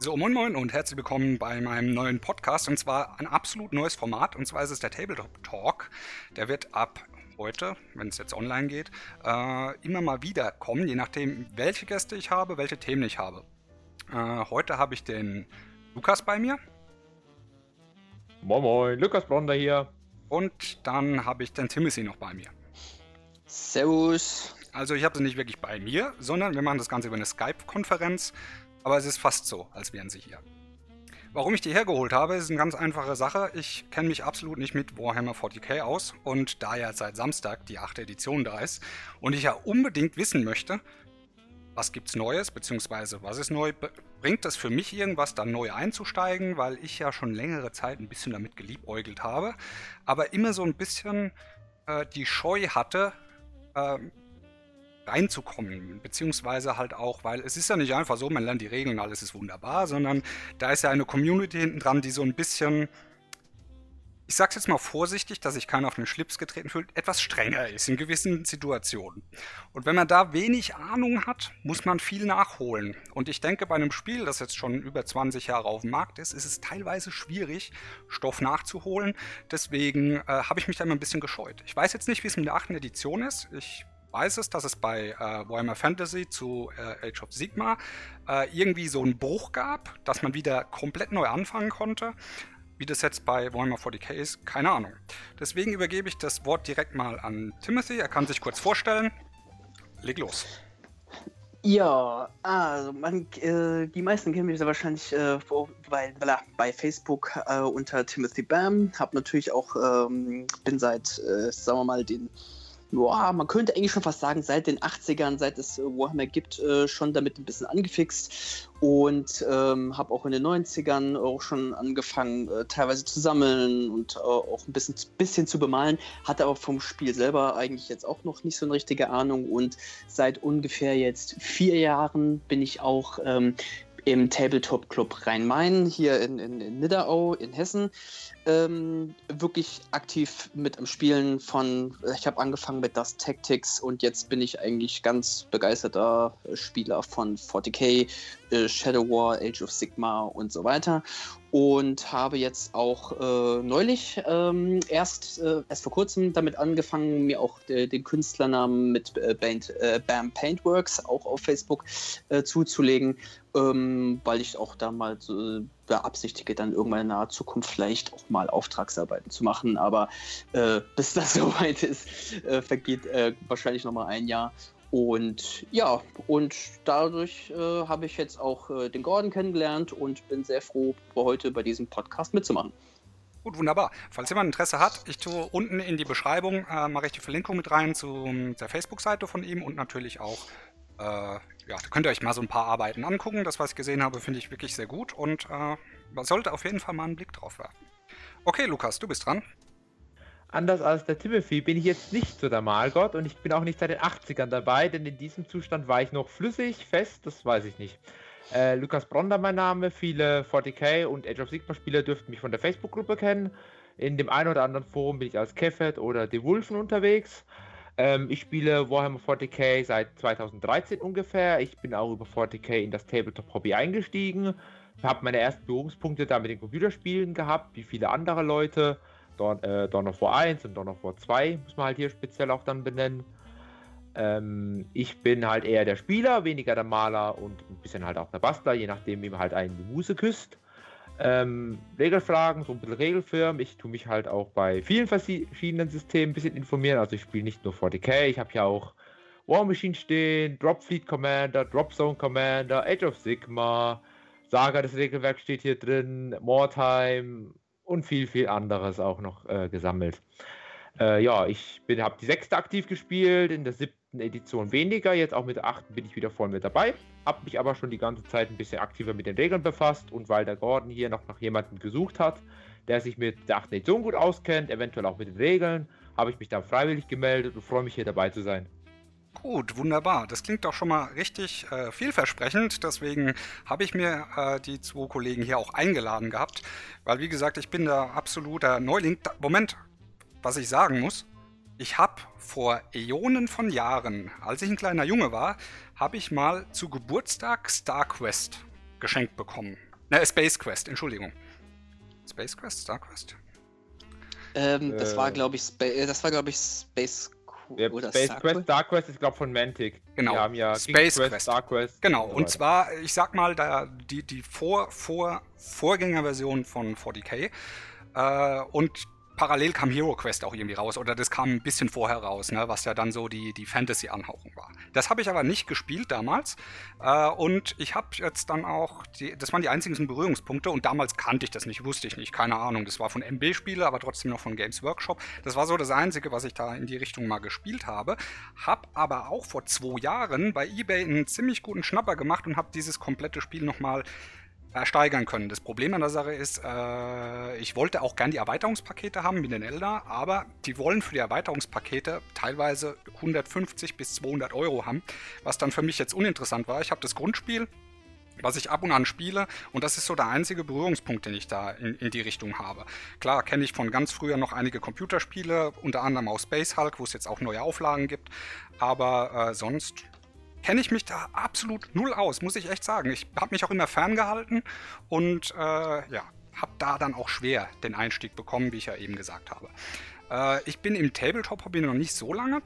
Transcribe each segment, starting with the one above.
So, moin moin und herzlich willkommen bei meinem neuen Podcast und zwar ein absolut neues Format und zwar ist es der Tabletop Talk. Der wird ab heute, wenn es jetzt online geht, äh, immer mal wieder kommen, je nachdem welche Gäste ich habe, welche Themen ich habe. Äh, heute habe ich den Lukas bei mir. Moin moin, Lukas Blonder hier. Und dann habe ich den Timothy noch bei mir. Servus. Also ich habe sie nicht wirklich bei mir, sondern wir machen das Ganze über eine Skype-Konferenz aber es ist fast so, als wären sie hier. Warum ich die hergeholt habe, ist eine ganz einfache Sache. Ich kenne mich absolut nicht mit Warhammer 40k aus und da ja seit Samstag die 8. Edition da ist und ich ja unbedingt wissen möchte, was gibt's Neues, beziehungsweise was ist neu, bringt es für mich irgendwas, da neu einzusteigen, weil ich ja schon längere Zeit ein bisschen damit geliebäugelt habe, aber immer so ein bisschen äh, die Scheu hatte, äh, reinzukommen, beziehungsweise halt auch, weil es ist ja nicht einfach so, man lernt die Regeln, alles ist wunderbar, sondern da ist ja eine Community hinten dran, die so ein bisschen, ich sag's jetzt mal vorsichtig, dass sich keiner auf den Schlips getreten fühlt, etwas strenger ist in gewissen Situationen. Und wenn man da wenig Ahnung hat, muss man viel nachholen. Und ich denke, bei einem Spiel, das jetzt schon über 20 Jahre auf dem Markt ist, ist es teilweise schwierig, Stoff nachzuholen. Deswegen äh, habe ich mich da immer ein bisschen gescheut. Ich weiß jetzt nicht, wie es mit der achten Edition ist. Ich weiß es, dass es bei äh, Warhammer Fantasy zu äh, Age of Sigma äh, irgendwie so einen Bruch gab, dass man wieder komplett neu anfangen konnte. Wie das jetzt bei Warhammer 40k ist, keine Ahnung. Deswegen übergebe ich das Wort direkt mal an Timothy. Er kann sich kurz vorstellen. Leg los. Ja, also man, äh, die meisten kennen mich ja wahrscheinlich äh, bei, bei Facebook äh, unter Timothy Bam. Hab natürlich auch, ähm, bin seit, äh, sagen wir mal, den ja, man könnte eigentlich schon fast sagen, seit den 80ern, seit es äh, Warhammer gibt, äh, schon damit ein bisschen angefixt. Und ähm, habe auch in den 90ern auch schon angefangen, äh, teilweise zu sammeln und äh, auch ein bisschen, bisschen zu bemalen, hatte aber vom Spiel selber eigentlich jetzt auch noch nicht so eine richtige Ahnung. Und seit ungefähr jetzt vier Jahren bin ich auch ähm, im Tabletop Club Rhein-Main hier in, in, in Nidderau in Hessen ähm, wirklich aktiv mit am Spielen von, ich habe angefangen mit das Tactics und jetzt bin ich eigentlich ganz begeisterter Spieler von 40k, äh, Shadow War, Age of Sigma und so weiter. Und habe jetzt auch äh, neulich ähm, erst, äh, erst vor kurzem damit angefangen, mir auch de, den Künstlernamen mit äh, Band, äh, Bam Paintworks auch auf Facebook äh, zuzulegen, ähm, weil ich auch da mal so beabsichtige, dann irgendwann in naher Zukunft vielleicht auch mal Auftragsarbeiten zu machen. Aber äh, bis das soweit ist, vergeht wahrscheinlich noch mal ein Jahr. Und ja, und dadurch äh, habe ich jetzt auch äh, den Gordon kennengelernt und bin sehr froh, heute bei diesem Podcast mitzumachen. Gut, wunderbar. Falls jemand Interesse hat, ich tue unten in die Beschreibung, äh, mache ich die Verlinkung mit rein zu der Facebook-Seite von ihm und natürlich auch, äh, ja, da könnt ihr euch mal so ein paar Arbeiten angucken. Das, was ich gesehen habe, finde ich wirklich sehr gut und äh, man sollte auf jeden Fall mal einen Blick drauf werfen. Okay, Lukas, du bist dran. Anders als der Timothy bin ich jetzt nicht so der Malgott und ich bin auch nicht seit den 80ern dabei, denn in diesem Zustand war ich noch flüssig, fest, das weiß ich nicht. Äh, Lukas Bronder mein Name, viele 40k und Age of Sigma Spieler dürften mich von der Facebook-Gruppe kennen. In dem einen oder anderen Forum bin ich als Kefet oder The Wolfen unterwegs. Ähm, ich spiele Warhammer 40k seit 2013 ungefähr. Ich bin auch über 40k in das Tabletop-Hobby eingestiegen. Habe meine ersten Berührungspunkte da mit den Computerspielen gehabt, wie viele andere Leute. Dawn, äh, Dawn of War 1 und Dawn of War 2 muss man halt hier speziell auch dann benennen. Ähm, ich bin halt eher der Spieler, weniger der Maler und ein bisschen halt auch der Bastler, je nachdem, wie man halt einen die Muse küsst. Ähm, Regelfragen, so ein bisschen Regelfirmen. Ich tue mich halt auch bei vielen verschiedenen Systemen ein bisschen informieren. Also ich spiele nicht nur 40k, ich habe ja auch War Machine stehen, Drop Fleet Commander, Drop Zone Commander, Age of Sigma, Saga des Regelwerks steht hier drin, Moretime, und viel, viel anderes auch noch äh, gesammelt. Äh, ja, ich habe die sechste aktiv gespielt, in der siebten Edition weniger, jetzt auch mit der achten bin ich wieder voll mit dabei, habe mich aber schon die ganze Zeit ein bisschen aktiver mit den Regeln befasst und weil der Gordon hier noch nach jemandem gesucht hat, der sich mit der achten Edition gut auskennt, eventuell auch mit den Regeln, habe ich mich dann freiwillig gemeldet und freue mich hier dabei zu sein. Gut, wunderbar. Das klingt doch schon mal richtig äh, vielversprechend. Deswegen habe ich mir äh, die zwei Kollegen hier auch eingeladen gehabt. Weil, wie gesagt, ich bin da absoluter Neuling. Da, Moment, was ich sagen muss. Ich habe vor Äonen von Jahren, als ich ein kleiner Junge war, habe ich mal zu Geburtstag StarQuest geschenkt bekommen. Na, Space Quest, Entschuldigung. Space Quest, Star Quest? Ähm, das war, glaube ich, Spa äh, das war, glaube ich, Space ja, oder Space Star Quest, Star Quest ist, glaube ich, von Mantic. Genau. Die haben ja Space Quest, Quest, Star Quest. Genau, und, so und zwar, ich sag mal, da, die, die Vor, Vor, Vorgängerversion von 40k äh, und parallel kam Hero Quest auch irgendwie raus oder das kam ein bisschen vorher raus, ne, was ja dann so die, die Fantasy-Anhauchung war. Das habe ich aber nicht gespielt damals äh, und ich habe jetzt dann auch, die, das waren die einzigen Berührungspunkte und damals kannte ich das nicht, wusste ich nicht, keine Ahnung. Das war von MB-Spiele, aber trotzdem noch von Games Workshop. Das war so das Einzige, was ich da in die Richtung mal gespielt habe. Hab aber auch vor zwei Jahren bei eBay einen ziemlich guten Schnapper gemacht und habe dieses komplette Spiel nochmal steigern können. Das Problem an der Sache ist, äh, ich wollte auch gern die Erweiterungspakete haben mit den Elder, aber die wollen für die Erweiterungspakete teilweise 150 bis 200 Euro haben, was dann für mich jetzt uninteressant war. Ich habe das Grundspiel, was ich ab und an spiele und das ist so der einzige Berührungspunkt, den ich da in, in die Richtung habe. Klar kenne ich von ganz früher noch einige Computerspiele, unter anderem auch Space Hulk, wo es jetzt auch neue Auflagen gibt, aber äh, sonst kenne ich mich da absolut null aus, muss ich echt sagen. Ich habe mich auch immer ferngehalten und äh, ja, habe da dann auch schwer den Einstieg bekommen, wie ich ja eben gesagt habe. Äh, ich bin im Tabletop-Hobby noch nicht so lange.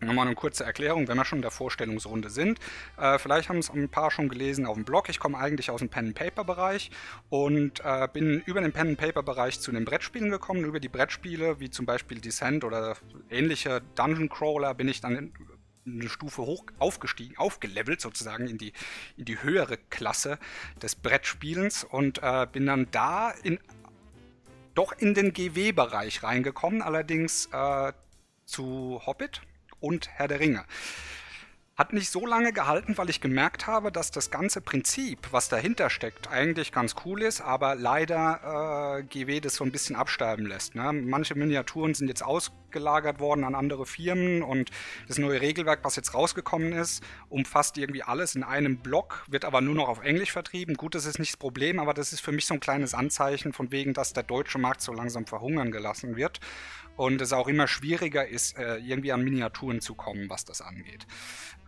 Nochmal eine kurze Erklärung, wenn wir schon in der Vorstellungsrunde sind. Äh, vielleicht haben es ein paar schon gelesen auf dem Blog. Ich komme eigentlich aus dem Pen-Paper-Bereich und äh, bin über den Pen-Paper-Bereich zu den Brettspielen gekommen. Über die Brettspiele, wie zum Beispiel Descent oder ähnliche Dungeon Crawler, bin ich dann in, eine Stufe hoch aufgestiegen, aufgelevelt sozusagen in die, in die höhere Klasse des Brettspielens und äh, bin dann da in, doch in den GW-Bereich reingekommen, allerdings äh, zu Hobbit und Herr der Ringe. Hat nicht so lange gehalten, weil ich gemerkt habe, dass das ganze Prinzip, was dahinter steckt, eigentlich ganz cool ist, aber leider äh, GW das so ein bisschen absterben lässt. Ne? Manche Miniaturen sind jetzt ausgelagert worden an andere Firmen und das neue Regelwerk, was jetzt rausgekommen ist, umfasst irgendwie alles in einem Block, wird aber nur noch auf Englisch vertrieben. Gut, das ist nicht das Problem, aber das ist für mich so ein kleines Anzeichen von wegen, dass der deutsche Markt so langsam verhungern gelassen wird und es auch immer schwieriger ist, äh, irgendwie an Miniaturen zu kommen, was das angeht.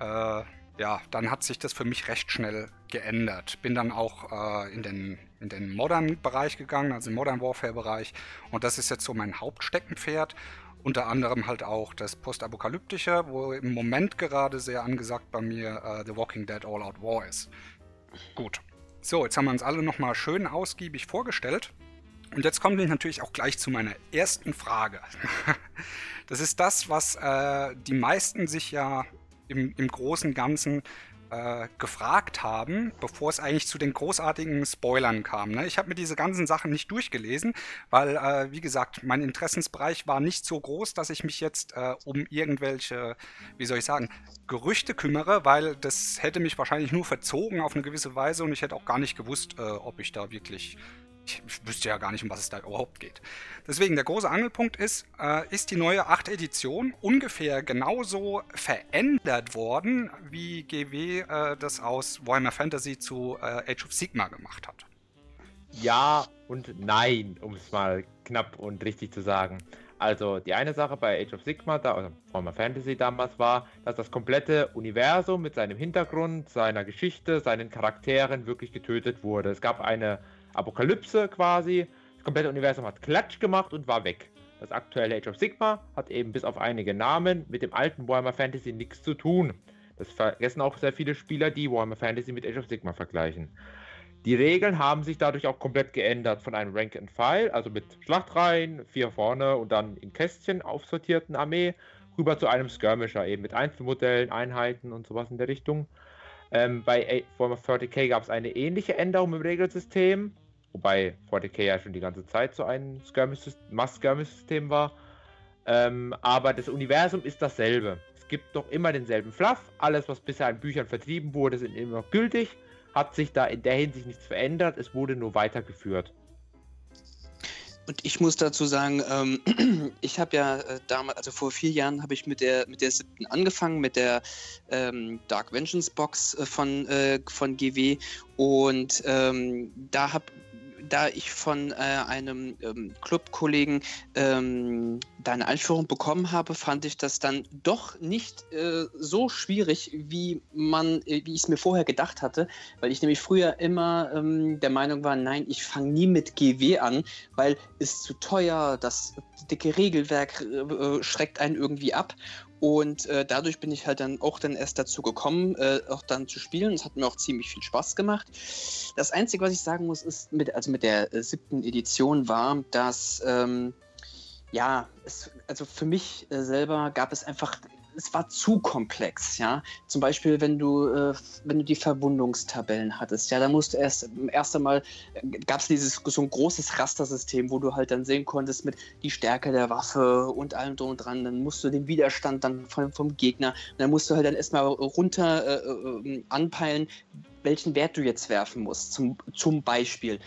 Äh, ja, dann hat sich das für mich recht schnell geändert. Bin dann auch äh, in den, in den Modern-Bereich gegangen, also im Modern Warfare-Bereich. Und das ist jetzt so mein Hauptsteckenpferd. Unter anderem halt auch das Postapokalyptische, wo im Moment gerade sehr angesagt bei mir äh, The Walking Dead All Out War ist. Gut. So, jetzt haben wir uns alle nochmal schön ausgiebig vorgestellt. Und jetzt kommen wir natürlich auch gleich zu meiner ersten Frage. Das ist das, was äh, die meisten sich ja im, im großen Ganzen äh, gefragt haben, bevor es eigentlich zu den großartigen Spoilern kam. Ne? Ich habe mir diese ganzen Sachen nicht durchgelesen, weil, äh, wie gesagt, mein Interessensbereich war nicht so groß, dass ich mich jetzt äh, um irgendwelche, wie soll ich sagen, Gerüchte kümmere, weil das hätte mich wahrscheinlich nur verzogen auf eine gewisse Weise und ich hätte auch gar nicht gewusst, äh, ob ich da wirklich ich wüsste ja gar nicht, um was es da überhaupt geht. Deswegen, der große Angelpunkt ist, äh, ist die neue 8. Edition ungefähr genauso verändert worden, wie GW äh, das aus Warhammer Fantasy zu äh, Age of Sigma gemacht hat? Ja und nein, um es mal knapp und richtig zu sagen. Also die eine Sache bei Age of Sigma, da, also Warhammer Fantasy damals war, dass das komplette Universum mit seinem Hintergrund, seiner Geschichte, seinen Charakteren wirklich getötet wurde. Es gab eine Apokalypse quasi. Das komplette Universum hat Klatsch gemacht und war weg. Das aktuelle Age of Sigma hat eben bis auf einige Namen mit dem alten Warhammer Fantasy nichts zu tun. Das vergessen auch sehr viele Spieler, die Warhammer Fantasy mit Age of Sigma vergleichen. Die Regeln haben sich dadurch auch komplett geändert von einem Rank and File, also mit Schlachtreihen, vier vorne und dann in Kästchen aufsortierten Armee, rüber zu einem Skirmisher, eben mit Einzelmodellen, Einheiten und sowas in der Richtung. Ähm, bei Warhammer 40k gab es eine ähnliche Änderung im Regelsystem, wobei 40k ja schon die ganze Zeit so ein Must-Skirmish-System war. Ähm, aber das Universum ist dasselbe. Es gibt doch immer denselben Fluff. Alles, was bisher in Büchern vertrieben wurde, sind immer noch gültig. Hat sich da in der Hinsicht nichts verändert. Es wurde nur weitergeführt. Und ich muss dazu sagen, ähm, ich habe ja äh, damals, also vor vier Jahren habe ich mit der mit der siebten angefangen, mit der ähm, Dark Vengeance Box äh, von, äh, von GW. Und ähm, da habe da ich von äh, einem ähm, Clubkollegen ähm, da eine Einführung bekommen habe, fand ich das dann doch nicht äh, so schwierig, wie man, äh, wie ich es mir vorher gedacht hatte, weil ich nämlich früher immer ähm, der Meinung war, nein, ich fange nie mit GW an, weil es zu teuer, das dicke Regelwerk äh, äh, schreckt einen irgendwie ab und äh, dadurch bin ich halt dann auch dann erst dazu gekommen, äh, auch dann zu spielen. Es hat mir auch ziemlich viel Spaß gemacht. Das Einzige, was ich sagen muss, ist, mit, also mit der äh, siebten Edition war, dass, ähm, ja, es, also für mich äh, selber gab es einfach es war zu komplex, ja. Zum Beispiel, wenn du, äh, wenn du die Verwundungstabellen hattest, ja, da musst du erst, erst einmal, äh, gab es dieses so ein großes Rastersystem, wo du halt dann sehen konntest mit die Stärke der Waffe und allem drum und dran, dann musst du den Widerstand dann vom, vom Gegner, dann musst du halt dann erstmal runter äh, äh, anpeilen, welchen Wert du jetzt werfen musst, zum, zum Beispiel.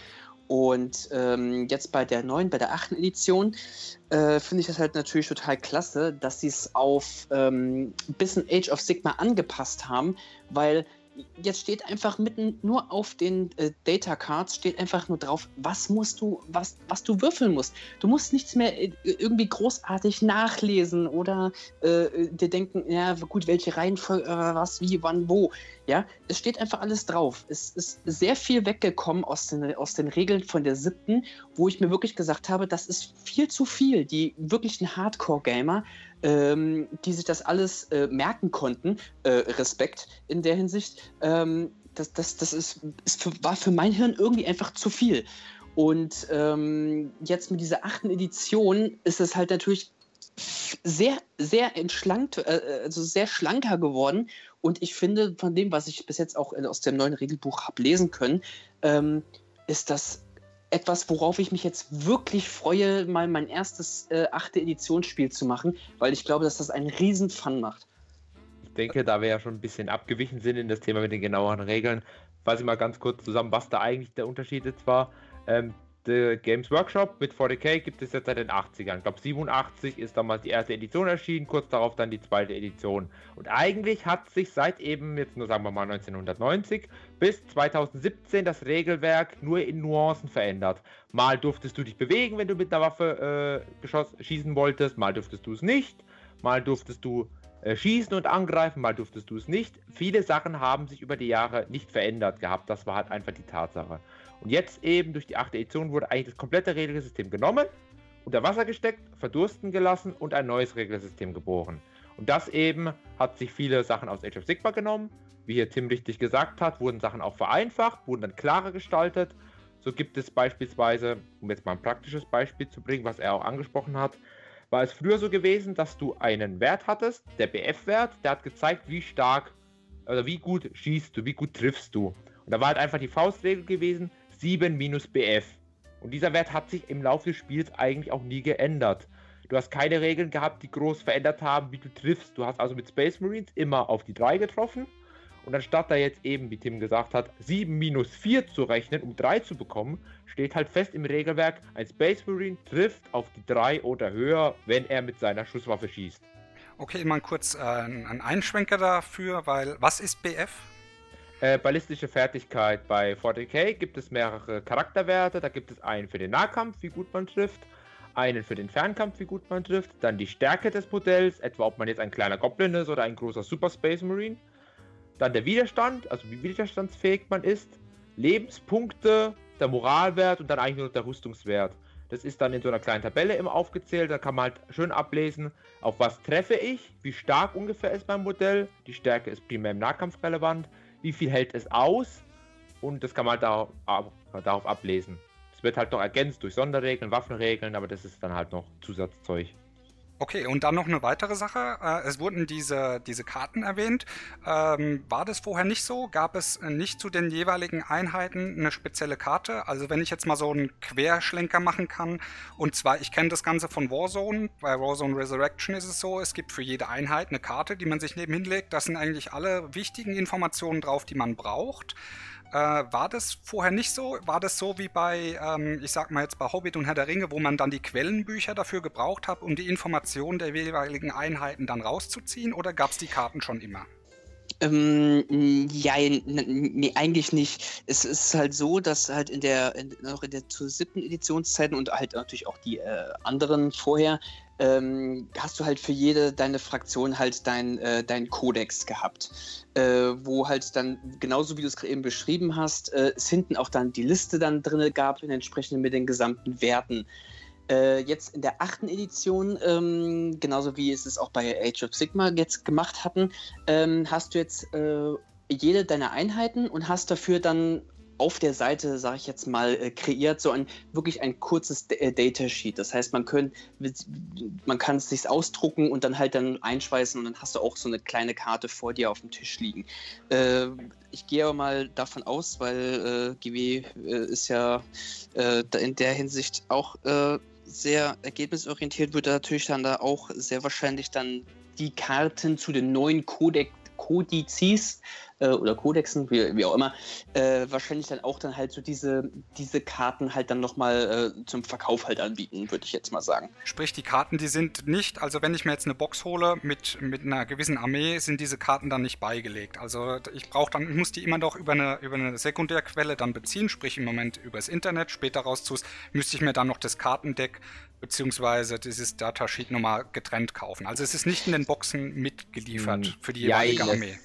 Und ähm, jetzt bei der neuen, bei der achten Edition, äh, finde ich das halt natürlich total klasse, dass sie es auf ähm, bisschen Age of Sigma angepasst haben, weil jetzt steht einfach mitten nur auf den äh, Data Cards steht einfach nur drauf, was musst du, was, was du würfeln musst. Du musst nichts mehr äh, irgendwie großartig nachlesen oder äh, dir denken, ja gut, welche Reihenfolge, äh, was, wie, wann, wo. Ja, es steht einfach alles drauf. Es ist sehr viel weggekommen aus den, aus den Regeln von der siebten, wo ich mir wirklich gesagt habe, das ist viel zu viel. Die wirklichen Hardcore-Gamer ähm, die sich das alles äh, merken konnten. Äh, Respekt in der Hinsicht. Ähm, das das, das ist, ist für, war für mein Hirn irgendwie einfach zu viel. Und ähm, jetzt mit dieser achten Edition ist es halt natürlich sehr, sehr entschlankt, äh, also sehr schlanker geworden. Und ich finde, von dem, was ich bis jetzt auch aus dem neuen Regelbuch habe lesen können, ähm, ist das etwas, worauf ich mich jetzt wirklich freue, mal mein erstes äh, achte Editionsspiel zu machen, weil ich glaube, dass das einen riesen Fun macht. Ich denke, da wir ja schon ein bisschen abgewichen sind in das Thema mit den genaueren Regeln, fasse ich mal ganz kurz zusammen, was da eigentlich der Unterschied jetzt war. Ähm, The Games Workshop mit 40k gibt es jetzt seit den 80ern. Ich glaube, 87 ist damals die erste Edition erschienen, kurz darauf dann die zweite Edition. Und eigentlich hat sich seit eben, jetzt nur sagen wir mal 1990, bis 2017 das Regelwerk nur in Nuancen verändert. Mal durftest du dich bewegen, wenn du mit einer Waffe äh, geschoss, schießen wolltest, mal durftest du es nicht, mal durftest du äh, schießen und angreifen, mal durftest du es nicht. Viele Sachen haben sich über die Jahre nicht verändert gehabt, das war halt einfach die Tatsache. Und jetzt eben durch die 8. Edition wurde eigentlich das komplette Regelsystem genommen, unter Wasser gesteckt, verdursten gelassen und ein neues Regelsystem geboren. Und das eben hat sich viele Sachen aus Age of Sigma genommen. Wie hier Tim richtig gesagt hat, wurden Sachen auch vereinfacht, wurden dann klarer gestaltet. So gibt es beispielsweise, um jetzt mal ein praktisches Beispiel zu bringen, was er auch angesprochen hat, war es früher so gewesen, dass du einen Wert hattest, der BF-Wert, der hat gezeigt, wie stark oder wie gut schießt du, wie gut triffst du. Und da war halt einfach die Faustregel gewesen, 7 minus BF. Und dieser Wert hat sich im Laufe des Spiels eigentlich auch nie geändert. Du hast keine Regeln gehabt, die groß verändert haben, wie du triffst. Du hast also mit Space Marines immer auf die 3 getroffen. Und anstatt da jetzt eben, wie Tim gesagt hat, 7 minus 4 zu rechnen, um 3 zu bekommen, steht halt fest im Regelwerk, ein Space Marine trifft auf die 3 oder höher, wenn er mit seiner Schusswaffe schießt. Okay, mal kurz äh, ein Einschwenker dafür, weil was ist BF? Äh, ballistische Fertigkeit bei 40k gibt es mehrere Charakterwerte. Da gibt es einen für den Nahkampf, wie gut man trifft, einen für den Fernkampf, wie gut man trifft, dann die Stärke des Modells, etwa ob man jetzt ein kleiner Goblin ist oder ein großer Super Space Marine. Dann der Widerstand, also wie widerstandsfähig man ist, Lebenspunkte, der Moralwert und dann eigentlich nur der Rüstungswert. Das ist dann in so einer kleinen Tabelle immer aufgezählt. Da kann man halt schön ablesen, auf was treffe ich, wie stark ungefähr ist mein Modell. Die Stärke ist primär im Nahkampf relevant wie viel hält es aus und das kann man halt darauf, darauf ablesen. Es wird halt noch ergänzt durch Sonderregeln, Waffenregeln, aber das ist dann halt noch Zusatzzeug. Okay, und dann noch eine weitere Sache. Äh, es wurden diese, diese Karten erwähnt. Ähm, war das vorher nicht so? Gab es nicht zu den jeweiligen Einheiten eine spezielle Karte? Also wenn ich jetzt mal so einen Querschlenker machen kann, und zwar, ich kenne das Ganze von Warzone. Bei Warzone Resurrection ist es so, es gibt für jede Einheit eine Karte, die man sich nebenhin legt. Da sind eigentlich alle wichtigen Informationen drauf, die man braucht. Äh, war das vorher nicht so? War das so wie bei, ähm, ich sag mal jetzt bei Hobbit und Herr der Ringe, wo man dann die Quellenbücher dafür gebraucht hat, um die Informationen der jeweiligen Einheiten dann rauszuziehen? Oder gab es die Karten schon immer? Ähm, ja, nee, eigentlich nicht. Es ist halt so, dass halt in der, in, noch in der zur siebten Editionszeiten und halt natürlich auch die äh, anderen vorher, ähm, hast du halt für jede deine Fraktion halt dein, äh, dein Kodex gehabt. Äh, wo halt dann, genauso wie du es eben beschrieben hast, äh, es hinten auch dann die Liste dann drin gab, entsprechend mit den gesamten Werten. Äh, jetzt in der achten Edition, ähm, genauso wie es es auch bei Age of Sigma jetzt gemacht hatten, ähm, hast du jetzt äh, jede deiner Einheiten und hast dafür dann auf der Seite, sage ich jetzt mal, äh, kreiert so ein wirklich ein kurzes äh, Datasheet. Das heißt, man, könnt, man kann es sich ausdrucken und dann halt dann einschweißen und dann hast du auch so eine kleine Karte vor dir auf dem Tisch liegen. Äh, ich gehe aber mal davon aus, weil äh, GW äh, ist ja äh, in der Hinsicht auch sehr ergebnisorientiert, wird natürlich dann da auch sehr wahrscheinlich dann die Karten zu den neuen Codex Kodizes äh, oder Kodexen, wie, wie auch immer, äh, wahrscheinlich dann auch dann halt so diese, diese Karten halt dann nochmal äh, zum Verkauf halt anbieten, würde ich jetzt mal sagen. Sprich, die Karten, die sind nicht, also wenn ich mir jetzt eine Box hole mit, mit einer gewissen Armee, sind diese Karten dann nicht beigelegt. Also ich brauche dann, ich muss die immer noch über eine, über eine Sekundärquelle dann beziehen, sprich im Moment übers Internet, später raus müsste ich mir dann noch das Kartendeck beziehungsweise dieses Datasheet nochmal getrennt kaufen. Also es ist nicht in den Boxen mitgeliefert hm. für die jeweilige ja, Armee.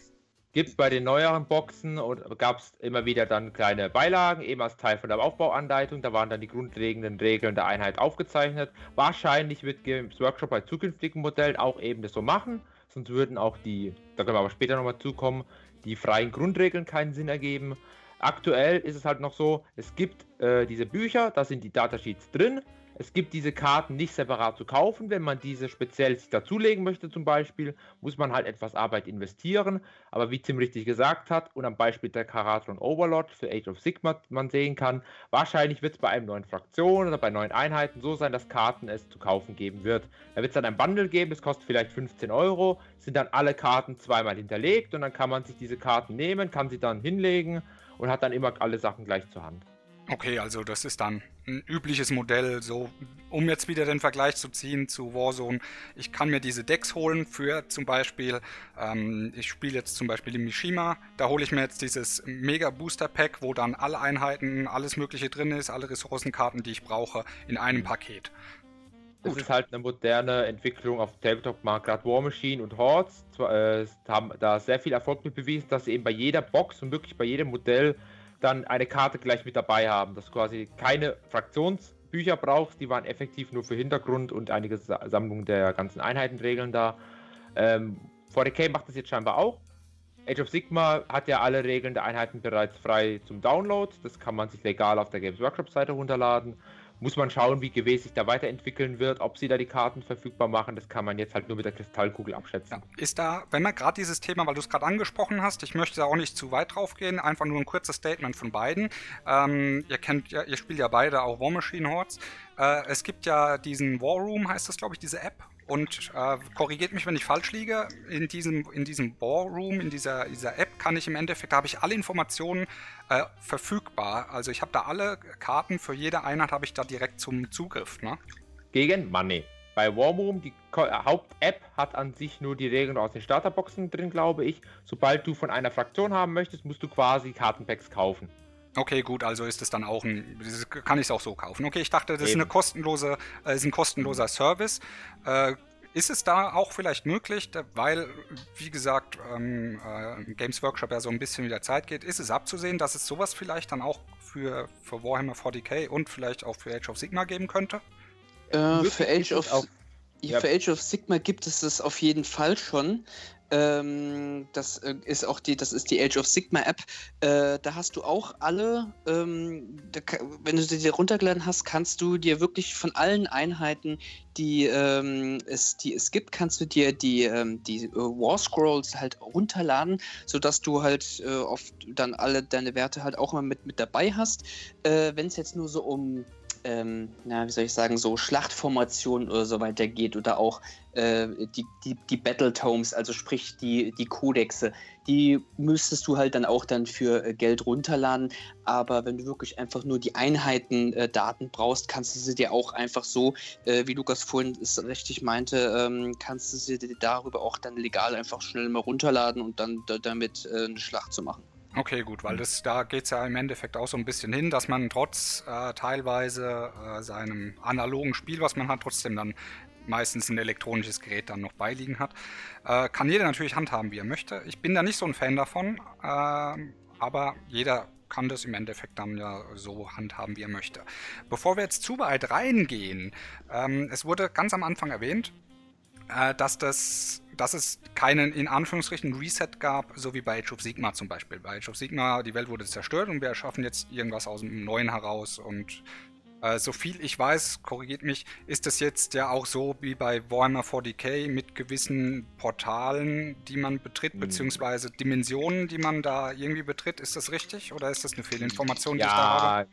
Gibt es bei den neueren Boxen und gab es immer wieder dann kleine Beilagen, eben als Teil von der Aufbauanleitung. Da waren dann die grundlegenden Regeln der Einheit aufgezeichnet. Wahrscheinlich wird Games Workshop bei zukünftigen Modellen auch eben das so machen. Sonst würden auch die, da können wir aber später nochmal zukommen, die freien Grundregeln keinen Sinn ergeben. Aktuell ist es halt noch so, es gibt äh, diese Bücher, da sind die Datasheets drin. Es gibt diese Karten nicht separat zu kaufen. Wenn man diese speziell sich dazulegen möchte zum Beispiel, muss man halt etwas Arbeit investieren. Aber wie Tim richtig gesagt hat und am Beispiel der Karatron Overlord für Age of Sigma man sehen kann, wahrscheinlich wird es bei einem neuen Fraktion oder bei neuen Einheiten so sein, dass Karten es zu kaufen geben wird. Da wird es dann ein Bundle geben, das kostet vielleicht 15 Euro, sind dann alle Karten zweimal hinterlegt und dann kann man sich diese Karten nehmen, kann sie dann hinlegen und hat dann immer alle Sachen gleich zur Hand. Okay, also das ist dann ein übliches Modell, so um jetzt wieder den Vergleich zu ziehen zu Warzone. Ich kann mir diese Decks holen für zum Beispiel, ähm, ich spiele jetzt zum Beispiel die Mishima, da hole ich mir jetzt dieses Mega Booster Pack, wo dann alle Einheiten, alles Mögliche drin ist, alle Ressourcenkarten, die ich brauche, in einem Paket. Das Gut. ist halt eine moderne Entwicklung auf Tabletop-Markt. Gerade War Machine und Hordes äh, haben da sehr viel Erfolg mit bewiesen, dass sie eben bei jeder Box und wirklich bei jedem Modell dann eine Karte gleich mit dabei haben, dass du quasi keine Fraktionsbücher brauchst, die waren effektiv nur für Hintergrund und einige Sammlungen der ganzen Einheitenregeln da. Ähm, 40k macht das jetzt scheinbar auch. Age of Sigma hat ja alle Regeln der Einheiten bereits frei zum Download. Das kann man sich legal auf der Games Workshop Seite runterladen muss man schauen, wie GW sich da weiterentwickeln wird, ob sie da die Karten verfügbar machen. Das kann man jetzt halt nur mit der Kristallkugel abschätzen. Ja. Ist da, wenn man gerade dieses Thema, weil du es gerade angesprochen hast, ich möchte da auch nicht zu weit drauf gehen, einfach nur ein kurzes Statement von beiden. Ähm, ihr kennt ja, ihr spielt ja beide auch War Machine Hordes. Äh, es gibt ja diesen War Room, heißt das, glaube ich, diese App, und äh, korrigiert mich, wenn ich falsch liege, in diesem, in diesem Ballroom, in dieser, dieser App kann ich im Endeffekt, da habe ich alle Informationen äh, verfügbar. Also ich habe da alle Karten für jede Einheit habe ich da direkt zum Zugriff. Ne? Gegen Money. Bei Warroom, die äh, Haupt-App hat an sich nur die Regeln aus den Starterboxen drin, glaube ich. Sobald du von einer Fraktion haben möchtest, musst du quasi Kartenpacks kaufen. Okay, gut, also ist es dann auch ein, kann ich es auch so kaufen. Okay, ich dachte, das Eben. ist eine kostenlose, äh, ist ein kostenloser Service. Äh, ist es da auch vielleicht möglich, weil, wie gesagt, ähm, äh, Games Workshop ja so ein bisschen wieder Zeit geht, ist es abzusehen, dass es sowas vielleicht dann auch für, für Warhammer 40k und vielleicht auch für Age of Sigma geben könnte? Äh, für, Age of, ja. für Age of Sigma gibt es es auf jeden Fall schon. Ähm, das äh, ist auch die, das ist die Age of Sigma App. Äh, da hast du auch alle, ähm, da, wenn du sie dir runtergeladen hast, kannst du dir wirklich von allen Einheiten, die, ähm, es, die es gibt, kannst du dir die, ähm, die äh, War Scrolls halt runterladen, sodass du halt äh, oft dann alle deine Werte halt auch immer mit, mit dabei hast. Äh, wenn es jetzt nur so um ähm, na, wie soll ich sagen, so Schlachtformationen oder so weiter geht oder auch äh, die, die, die Battletomes, also sprich die, die Kodexe, die müsstest du halt dann auch dann für äh, Geld runterladen. Aber wenn du wirklich einfach nur die Einheiten-Daten äh, brauchst, kannst du sie dir auch einfach so, äh, wie Lukas vorhin es richtig meinte, ähm, kannst du sie dir darüber auch dann legal einfach schnell mal runterladen und dann damit äh, eine Schlacht zu machen. Okay, gut, weil das, da geht es ja im Endeffekt auch so ein bisschen hin, dass man trotz äh, teilweise äh, seinem analogen Spiel, was man hat, trotzdem dann meistens ein elektronisches Gerät dann noch beiliegen hat. Äh, kann jeder natürlich handhaben, wie er möchte. Ich bin da nicht so ein Fan davon, äh, aber jeder kann das im Endeffekt dann ja so handhaben, wie er möchte. Bevor wir jetzt zu weit reingehen, ähm, es wurde ganz am Anfang erwähnt, äh, dass, das, dass es keinen in Anführungsstrichen Reset gab, so wie bei Age of Sigma zum Beispiel. Bei Age of Sigma, die Welt wurde zerstört und wir erschaffen jetzt irgendwas aus dem Neuen heraus und äh, so viel ich weiß, korrigiert mich, ist das jetzt ja auch so wie bei Warhammer 40k mit gewissen Portalen, die man betritt, mhm. beziehungsweise Dimensionen, die man da irgendwie betritt. Ist das richtig oder ist das eine Fehlinformation, die ja, ich da habe?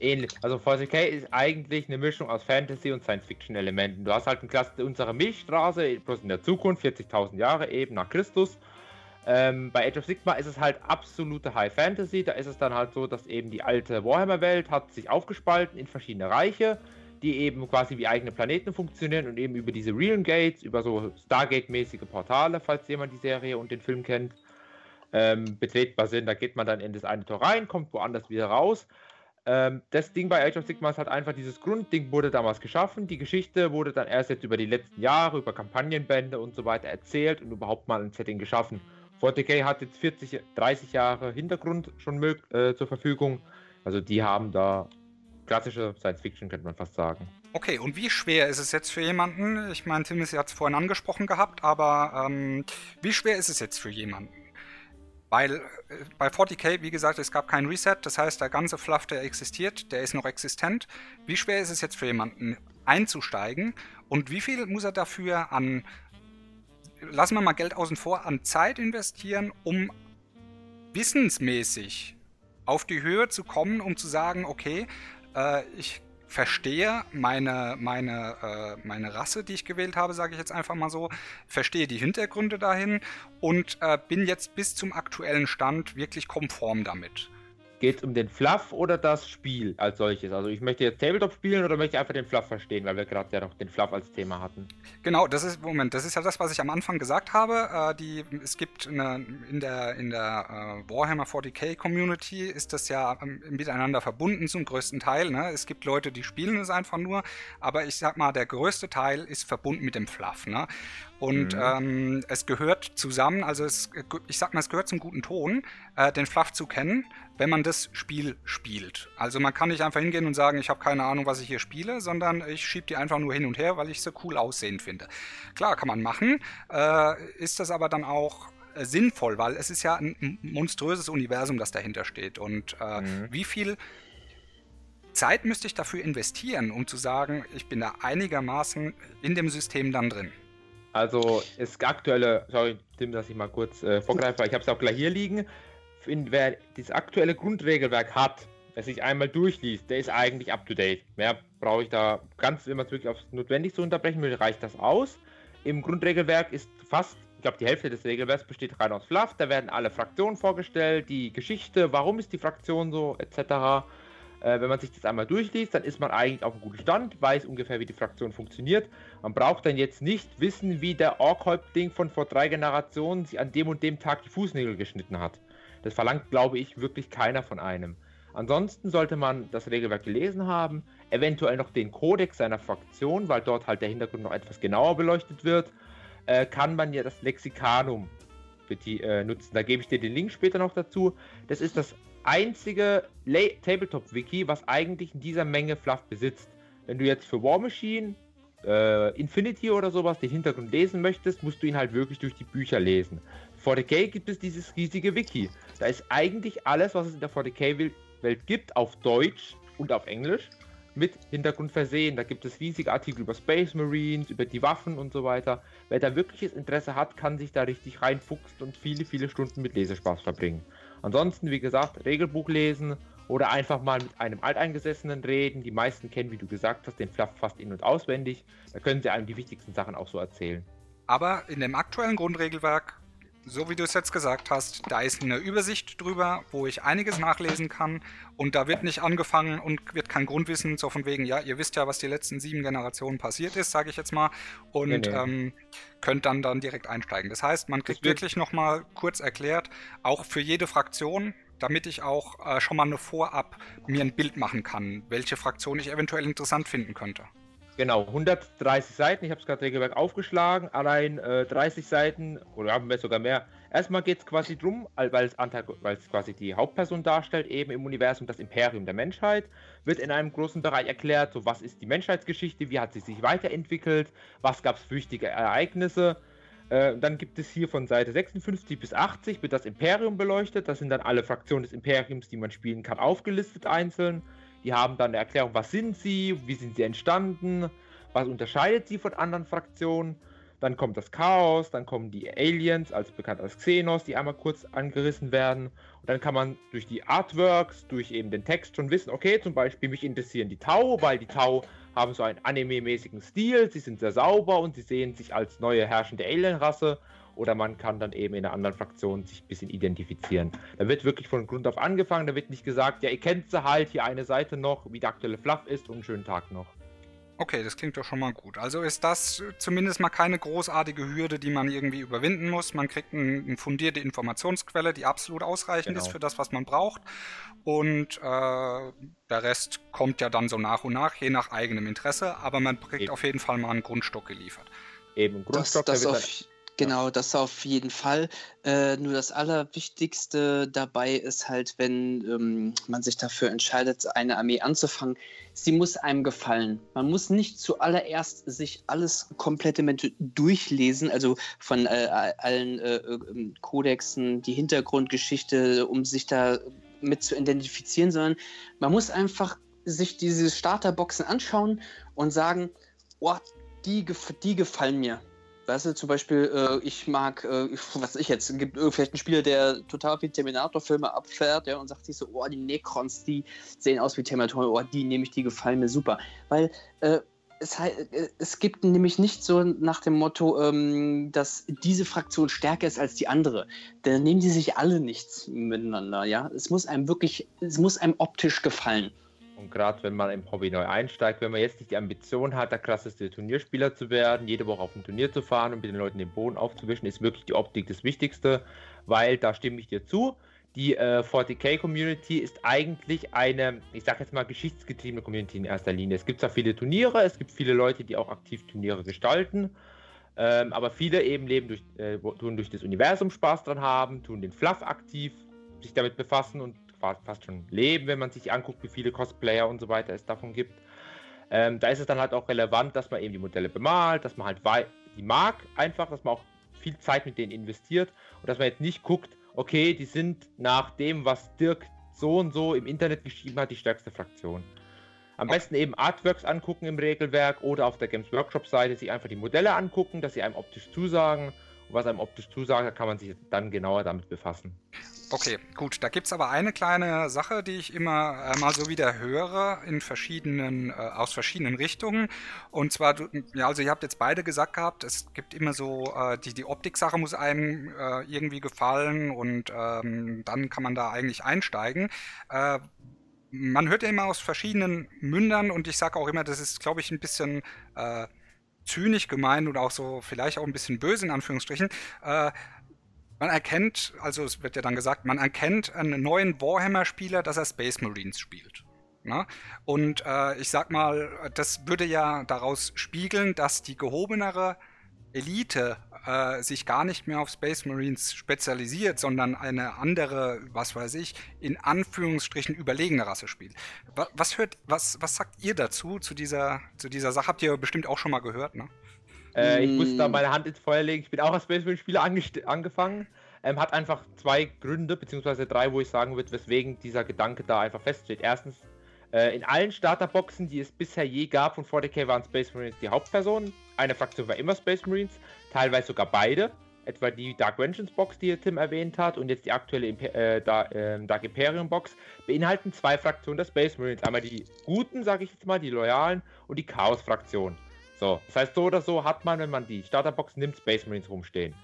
Ähnlich. Also 40k ist eigentlich eine Mischung aus Fantasy und Science-Fiction-Elementen. Du hast halt eine Klasse, unsere Milchstraße, bloß in der Zukunft, 40.000 Jahre eben nach Christus. Ähm, bei Age of Sigma ist es halt absolute High Fantasy. Da ist es dann halt so, dass eben die alte Warhammer-Welt hat sich aufgespalten in verschiedene Reiche, die eben quasi wie eigene Planeten funktionieren und eben über diese Realm Gates, über so Stargate-mäßige Portale, falls jemand die Serie und den Film kennt, ähm, betretbar sind. Da geht man dann in das eine Tor rein, kommt woanders wieder raus. Ähm, das Ding bei Age of Sigma ist halt einfach, dieses Grundding wurde damals geschaffen. Die Geschichte wurde dann erst jetzt über die letzten Jahre, über Kampagnenbände und so weiter erzählt und überhaupt mal ein Setting geschaffen. 40k hat jetzt 40, 30 Jahre Hintergrund schon äh, zur Verfügung. Also die haben da klassische Science Fiction, könnte man fast sagen. Okay, und wie schwer ist es jetzt für jemanden? Ich meine, Timothy hat es vorhin angesprochen gehabt, aber ähm, wie schwer ist es jetzt für jemanden? Weil äh, bei 40k, wie gesagt, es gab kein Reset, das heißt, der ganze Fluff, der existiert, der ist noch existent. Wie schwer ist es jetzt für jemanden einzusteigen und wie viel muss er dafür an, lassen wir mal Geld außen vor, an Zeit investieren, um wissensmäßig auf die Höhe zu kommen, um zu sagen, okay, äh, ich verstehe meine, meine, äh, meine Rasse, die ich gewählt habe, sage ich jetzt einfach mal so, verstehe die Hintergründe dahin und äh, bin jetzt bis zum aktuellen Stand wirklich konform damit. Geht es um den Fluff oder das Spiel als solches? Also ich möchte jetzt Tabletop spielen oder möchte ich einfach den Fluff verstehen, weil wir gerade ja noch den Fluff als Thema hatten. Genau, das ist, Moment, das ist ja das, was ich am Anfang gesagt habe. Äh, die, es gibt eine, in der, in der äh, Warhammer 40k Community ist das ja ähm, miteinander verbunden zum größten Teil. Ne? Es gibt Leute, die spielen es einfach nur, aber ich sag mal, der größte Teil ist verbunden mit dem Fluff. Ne? Und mhm. ähm, es gehört zusammen, also es, ich sag mal, es gehört zum guten Ton, äh, den Fluff zu kennen, wenn man das Spiel spielt. Also man kann nicht einfach hingehen und sagen, ich habe keine Ahnung, was ich hier spiele, sondern ich schiebe die einfach nur hin und her, weil ich sie cool aussehend finde. Klar, kann man machen, äh, ist das aber dann auch äh, sinnvoll, weil es ist ja ein monströses Universum, das dahinter steht. Und äh, mhm. wie viel Zeit müsste ich dafür investieren, um zu sagen, ich bin da einigermaßen in dem System dann drin? Also das aktuelle, sorry Tim, dass ich mal kurz äh, vorgreife, ich habe es auch gleich hier liegen. Wer das aktuelle Grundregelwerk hat, wer sich einmal durchliest, der ist eigentlich up to date. Mehr brauche ich da ganz, wenn man es wirklich aufs Notwendigste unterbrechen will, reicht das aus. Im Grundregelwerk ist fast, ich glaube, die Hälfte des Regelwerks besteht rein aus Fluff. Da werden alle Fraktionen vorgestellt, die Geschichte, warum ist die Fraktion so, etc. Äh, wenn man sich das einmal durchliest, dann ist man eigentlich auf einem guten Stand, weiß ungefähr, wie die Fraktion funktioniert. Man braucht dann jetzt nicht wissen, wie der Ork-Häuptling von vor drei Generationen sich an dem und dem Tag die Fußnägel geschnitten hat. Das verlangt, glaube ich, wirklich keiner von einem. Ansonsten sollte man das Regelwerk gelesen haben, eventuell noch den Kodex seiner Fraktion, weil dort halt der Hintergrund noch etwas genauer beleuchtet wird. Äh, kann man ja das Lexikanum äh, nutzen. Da gebe ich dir den Link später noch dazu. Das ist das einzige Tabletop-Wiki, was eigentlich in dieser Menge Fluff besitzt. Wenn du jetzt für War Machine, äh, Infinity oder sowas den Hintergrund lesen möchtest, musst du ihn halt wirklich durch die Bücher lesen. 40k gibt es dieses riesige Wiki. Da ist eigentlich alles, was es in der 40k-Welt gibt, auf Deutsch und auf Englisch mit Hintergrund versehen. Da gibt es riesige Artikel über Space Marines, über die Waffen und so weiter. Wer da wirkliches Interesse hat, kann sich da richtig reinfuchsen und viele, viele Stunden mit Lesespaß verbringen. Ansonsten, wie gesagt, Regelbuch lesen Oder einfach mal mit einem Alteingesessenen reden. Die meisten kennen, wie du gesagt hast, den Fluff fast in- und auswendig. Da können sie einem die wichtigsten Sachen auch so erzählen. Aber in dem aktuellen Grundregelwerk so wie du es jetzt gesagt hast, da ist eine Übersicht drüber, wo ich einiges nachlesen kann und da wird nicht angefangen und wird kein Grundwissen so von wegen, ja, ihr wisst ja, was die letzten sieben Generationen passiert ist, sage ich jetzt mal, und nee, nee. Ähm, könnt dann dann direkt einsteigen. Das heißt, man kriegt wirklich nochmal kurz erklärt, auch für jede Fraktion, damit ich auch äh, schon mal eine Vorab mir ein Bild machen kann, welche Fraktion ich eventuell interessant finden könnte. Genau, 130 Seiten. Ich habe es gerade Regelwerk aufgeschlagen. Allein äh, 30 Seiten oder haben wir sogar mehr. Erstmal geht es quasi drum, weil es, quasi die Hauptperson darstellt, eben im Universum das Imperium der Menschheit. Wird in einem großen Bereich erklärt, so was ist die Menschheitsgeschichte, wie hat sie sich weiterentwickelt, was gab es für wichtige Ereignisse. Äh, dann gibt es hier von Seite 56 bis 80 wird das Imperium beleuchtet. Das sind dann alle Fraktionen des Imperiums, die man spielen kann, aufgelistet einzeln. Die haben dann eine Erklärung, was sind sie, wie sind sie entstanden, was unterscheidet sie von anderen Fraktionen. Dann kommt das Chaos, dann kommen die Aliens, als bekannt als Xenos, die einmal kurz angerissen werden. Und dann kann man durch die Artworks, durch eben den Text schon wissen, okay, zum Beispiel mich interessieren die Tau, weil die Tau haben so einen anime-mäßigen Stil, sie sind sehr sauber und sie sehen sich als neue herrschende Alien-Rasse oder man kann dann eben in einer anderen Fraktion sich ein bisschen identifizieren. Da wird wirklich von Grund auf angefangen, da wird nicht gesagt, ja, ihr kennt sie halt, hier eine Seite noch, wie der aktuelle Fluff ist und einen schönen Tag noch. Okay, das klingt doch schon mal gut. Also ist das zumindest mal keine großartige Hürde, die man irgendwie überwinden muss. Man kriegt ein, eine fundierte Informationsquelle, die absolut ausreichend genau. ist für das, was man braucht. Und äh, der Rest kommt ja dann so nach und nach, je nach eigenem Interesse. Aber man kriegt Eben. auf jeden Fall mal einen Grundstock geliefert. Eben, Grundstock, das, das auf, Genau, das auf jeden Fall. Äh, nur das Allerwichtigste dabei ist halt, wenn ähm, man sich dafür entscheidet, eine Armee anzufangen, sie muss einem gefallen. Man muss nicht zuallererst sich alles komplette durchlesen, also von äh, allen äh, ähm, Kodexen, die Hintergrundgeschichte, um sich da mit zu identifizieren, sondern man muss einfach sich diese Starterboxen anschauen und sagen, oh, die, die gefallen mir Weißt du, zum Beispiel, äh, ich mag, äh, was ich jetzt, gibt vielleicht einen Spieler, der total viel Terminator-Filme abfährt, ja, und sagt sich so, oh, die Necrons, die sehen aus wie Terminator, oh, die nehme ich, die gefallen mir super. Weil, äh, es, äh, es, gibt nämlich nicht so nach dem Motto, ähm, dass diese Fraktion stärker ist als die andere. Dann nehmen die sich alle nichts miteinander, ja. Es muss einem wirklich, es muss einem optisch gefallen. Und gerade wenn man im Hobby neu einsteigt, wenn man jetzt nicht die Ambition hat, der krasseste Turnierspieler zu werden, jede Woche auf ein Turnier zu fahren und mit den Leuten den Boden aufzuwischen, ist wirklich die Optik das Wichtigste, weil da stimme ich dir zu. Die äh, 40k-Community ist eigentlich eine, ich sag jetzt mal, geschichtsgetriebene Community in erster Linie. Es gibt zwar viele Turniere, es gibt viele Leute, die auch aktiv Turniere gestalten, ähm, aber viele eben leben durch, äh, tun durch das Universum Spaß dran haben, tun den Fluff aktiv sich damit befassen und fast schon leben, wenn man sich anguckt, wie viele Cosplayer und so weiter es davon gibt. Ähm, da ist es dann halt auch relevant, dass man eben die Modelle bemalt, dass man halt die mag einfach, dass man auch viel Zeit mit denen investiert und dass man jetzt nicht guckt, okay, die sind nach dem, was Dirk so und so im Internet geschrieben hat, die stärkste Fraktion. Am besten eben Artworks angucken im Regelwerk oder auf der Games Workshop Seite sich einfach die Modelle angucken, dass sie einem optisch zusagen was einem optisch zusagt, kann man sich dann genauer damit befassen. Okay, gut. Da gibt es aber eine kleine Sache, die ich immer äh, mal so wieder höre in verschiedenen, äh, aus verschiedenen Richtungen. Und zwar, ja, also ihr habt jetzt beide gesagt gehabt, es gibt immer so, äh, die, die Optik-Sache muss einem äh, irgendwie gefallen und ähm, dann kann man da eigentlich einsteigen. Äh, man hört ja immer aus verschiedenen Mündern und ich sage auch immer, das ist, glaube ich, ein bisschen äh, zynisch gemeint und auch so vielleicht auch ein bisschen böse in Anführungsstrichen. Äh, man erkennt, also es wird ja dann gesagt, man erkennt einen neuen Warhammer-Spieler, dass er Space Marines spielt. Ne? Und äh, ich sag mal, das würde ja daraus spiegeln, dass die gehobenere Elite äh, sich gar nicht mehr auf Space Marines spezialisiert, sondern eine andere, was weiß ich, in Anführungsstrichen überlegene Rasse spielt. Was, was hört, was, was sagt ihr dazu, zu dieser, zu dieser Sache? Habt ihr bestimmt auch schon mal gehört, ne? Äh, ich muss da mm. meine Hand ins Feuer legen. Ich bin auch als Space Marine Spieler angefangen. Ähm, hat einfach zwei Gründe, beziehungsweise drei, wo ich sagen würde, weswegen dieser Gedanke da einfach feststeht. Erstens, äh, in allen Starterboxen, die es bisher je gab von 40k, waren Space Marines die Hauptpersonen. Eine Fraktion war immer Space Marines, teilweise sogar beide. etwa die Dark Vengeance Box, die Tim erwähnt hat, und jetzt die aktuelle Imper äh, Dark, äh, Dark Imperium Box, beinhalten zwei Fraktionen der Space Marines. Einmal die guten, sage ich jetzt mal, die loyalen, und die Chaos-Fraktion. So, das heißt, so oder so hat man, wenn man die Starterbox nimmt, Space Marines rumstehen.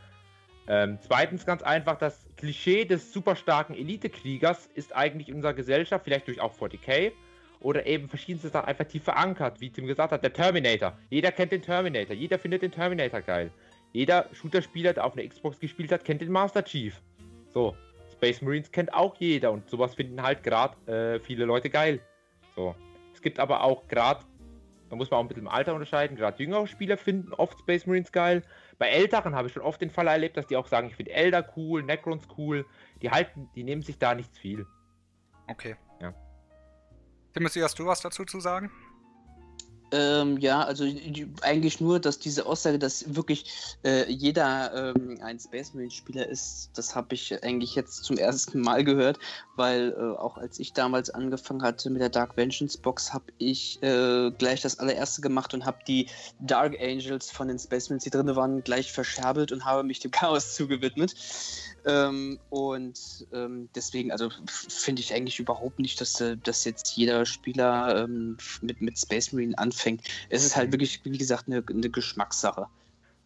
Ähm, zweitens ganz einfach, das Klischee des super starken Elite-Kriegers ist eigentlich in unserer Gesellschaft, vielleicht durch auch 40k, oder eben verschiedenste Sachen einfach tief verankert, wie Tim gesagt hat, der Terminator. Jeder kennt den Terminator, jeder findet den Terminator geil. Jeder Shooter-Spieler, der auf einer Xbox gespielt hat, kennt den Master Chief. So, Space Marines kennt auch jeder und sowas finden halt gerade äh, viele Leute geil. So, es gibt aber auch gerade, da muss man auch ein bisschen im Alter unterscheiden, gerade jüngere Spieler finden oft Space Marines geil. Bei Älteren habe ich schon oft den Fall erlebt, dass die auch sagen, ich finde Elder cool, Necrons cool. Die halten, die nehmen sich da nichts viel. Okay. Timothy, hast du was dazu zu sagen? Ähm, ja, also die, eigentlich nur, dass diese Aussage, dass wirklich äh, jeder ähm, ein Space Marine Spieler ist, das habe ich eigentlich jetzt zum ersten Mal gehört, weil äh, auch als ich damals angefangen hatte mit der Dark Vengeance Box, habe ich äh, gleich das allererste gemacht und habe die Dark Angels von den Space Marines, die drin waren, gleich verscherbelt und habe mich dem Chaos zugewidmet. Ähm, und ähm, deswegen, also finde ich eigentlich überhaupt nicht, dass, äh, dass jetzt jeder Spieler ähm, mit, mit Space Marine anfängt. Es ist halt mhm. wirklich, wie gesagt, eine, eine Geschmackssache.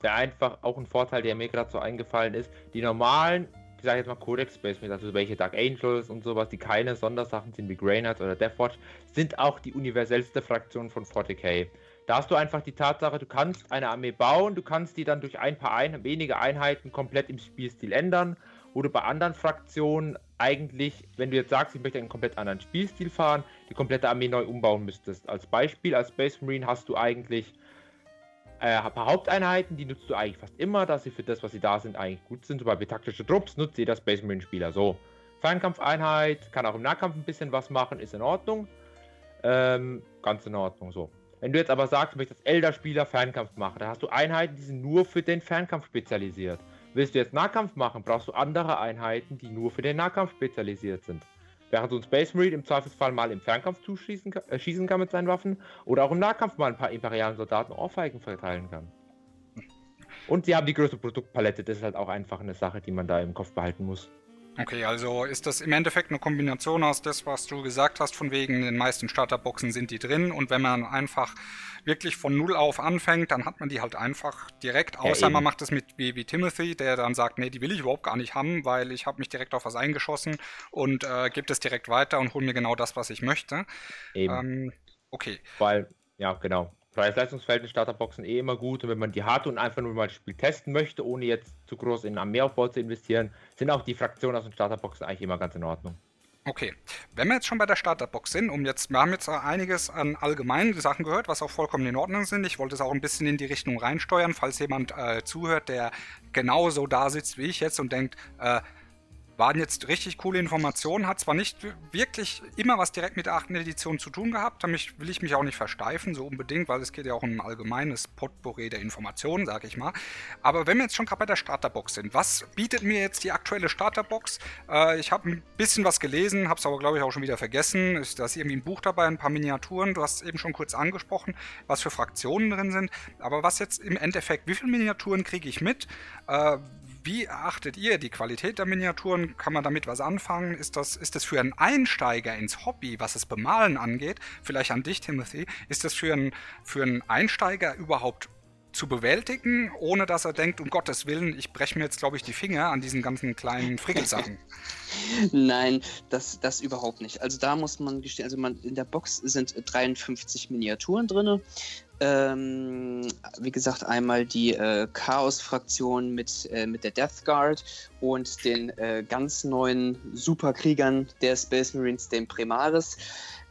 Der einfach auch ein Vorteil, der mir gerade so eingefallen ist, die normalen, ich sage jetzt mal Codex Space Marine, also welche Dark Angels und sowas, die keine Sondersachen sind wie Grey Knights oder Deathwatch, sind auch die universellste Fraktion von 40k. Da hast du einfach die Tatsache, du kannst eine Armee bauen, du kannst die dann durch ein paar ein wenige Einheiten komplett im Spielstil ändern. Oder bei anderen Fraktionen eigentlich, wenn du jetzt sagst, ich möchte einen komplett anderen Spielstil fahren, die komplette Armee neu umbauen müsstest. Als Beispiel, als Space Marine hast du eigentlich äh, ein paar Haupteinheiten, die nutzt du eigentlich fast immer, dass sie für das, was sie da sind, eigentlich gut sind. Zum Beispiel taktische Trupps nutzt jeder Space Marine Spieler so. Fernkampfeinheit, kann auch im Nahkampf ein bisschen was machen, ist in Ordnung. Ähm, ganz in Ordnung so. Wenn du jetzt aber sagst, du möchtest Elder-Spieler Fernkampf machen, dann hast du Einheiten, die sind nur für den Fernkampf spezialisiert. Willst du jetzt Nahkampf machen, brauchst du andere Einheiten, die nur für den Nahkampf spezialisiert sind. Während so ein Space Marine im Zweifelsfall mal im Fernkampf zuschießen äh, schießen kann mit seinen Waffen oder auch im Nahkampf mal ein paar imperialen Soldaten Ohrfeigen verteilen kann. Und sie haben die größte Produktpalette, das ist halt auch einfach eine Sache, die man da im Kopf behalten muss. Okay, also ist das im Endeffekt eine Kombination aus das, was du gesagt hast, von wegen in den meisten Starterboxen sind die drin und wenn man einfach wirklich von Null auf anfängt, dann hat man die halt einfach direkt, außer ja, man macht es mit wie, wie, Timothy, der dann sagt, nee, die will ich überhaupt gar nicht haben, weil ich habe mich direkt auf was eingeschossen und äh, gebe es direkt weiter und hole mir genau das, was ich möchte. Eben. Ähm, okay. Weil, ja, genau. Preis-Leistungsverhältnis Starterboxen eh immer gut und wenn man die hat und einfach nur mal das Spiel testen möchte, ohne jetzt zu groß in Armeeaufbau zu investieren, sind auch die Fraktionen aus den Starterboxen eigentlich immer ganz in Ordnung. Okay, wenn wir jetzt schon bei der Starterbox sind, um jetzt, wir haben jetzt einiges an allgemeinen Sachen gehört, was auch vollkommen in Ordnung sind. Ich wollte es auch ein bisschen in die Richtung reinsteuern, falls jemand äh, zuhört, der genauso da sitzt wie ich jetzt und denkt, äh, waren jetzt richtig coole Informationen, hat zwar nicht wirklich immer was direkt mit der 8. Edition zu tun gehabt, damit will ich mich auch nicht versteifen, so unbedingt, weil es geht ja auch um ein allgemeines Potpourri der Informationen, sag ich mal. Aber wenn wir jetzt schon gerade bei der Starterbox sind, was bietet mir jetzt die aktuelle Starterbox? Äh, ich habe ein bisschen was gelesen, habe es aber glaube ich auch schon wieder vergessen. Da ist irgendwie ein Buch dabei, ein paar Miniaturen, du hast es eben schon kurz angesprochen, was für Fraktionen drin sind. Aber was jetzt im Endeffekt, wie viele Miniaturen kriege ich mit? Äh, wie erachtet ihr die Qualität der Miniaturen? Kann man damit was anfangen? Ist das, ist das für einen Einsteiger ins Hobby, was das Bemalen angeht, vielleicht an dich, Timothy, ist das für einen, für einen Einsteiger überhaupt zu bewältigen, ohne dass er denkt, um Gottes Willen, ich breche mir jetzt, glaube ich, die Finger an diesen ganzen kleinen Frickelsachen. Nein, das, das überhaupt nicht. Also da muss man gestehen, also man, in der Box sind 53 Miniaturen drin. Ähm, wie gesagt, einmal die äh, Chaos-Fraktion mit, äh, mit der Death Guard und den äh, ganz neuen Superkriegern der Space Marines, dem Primaris.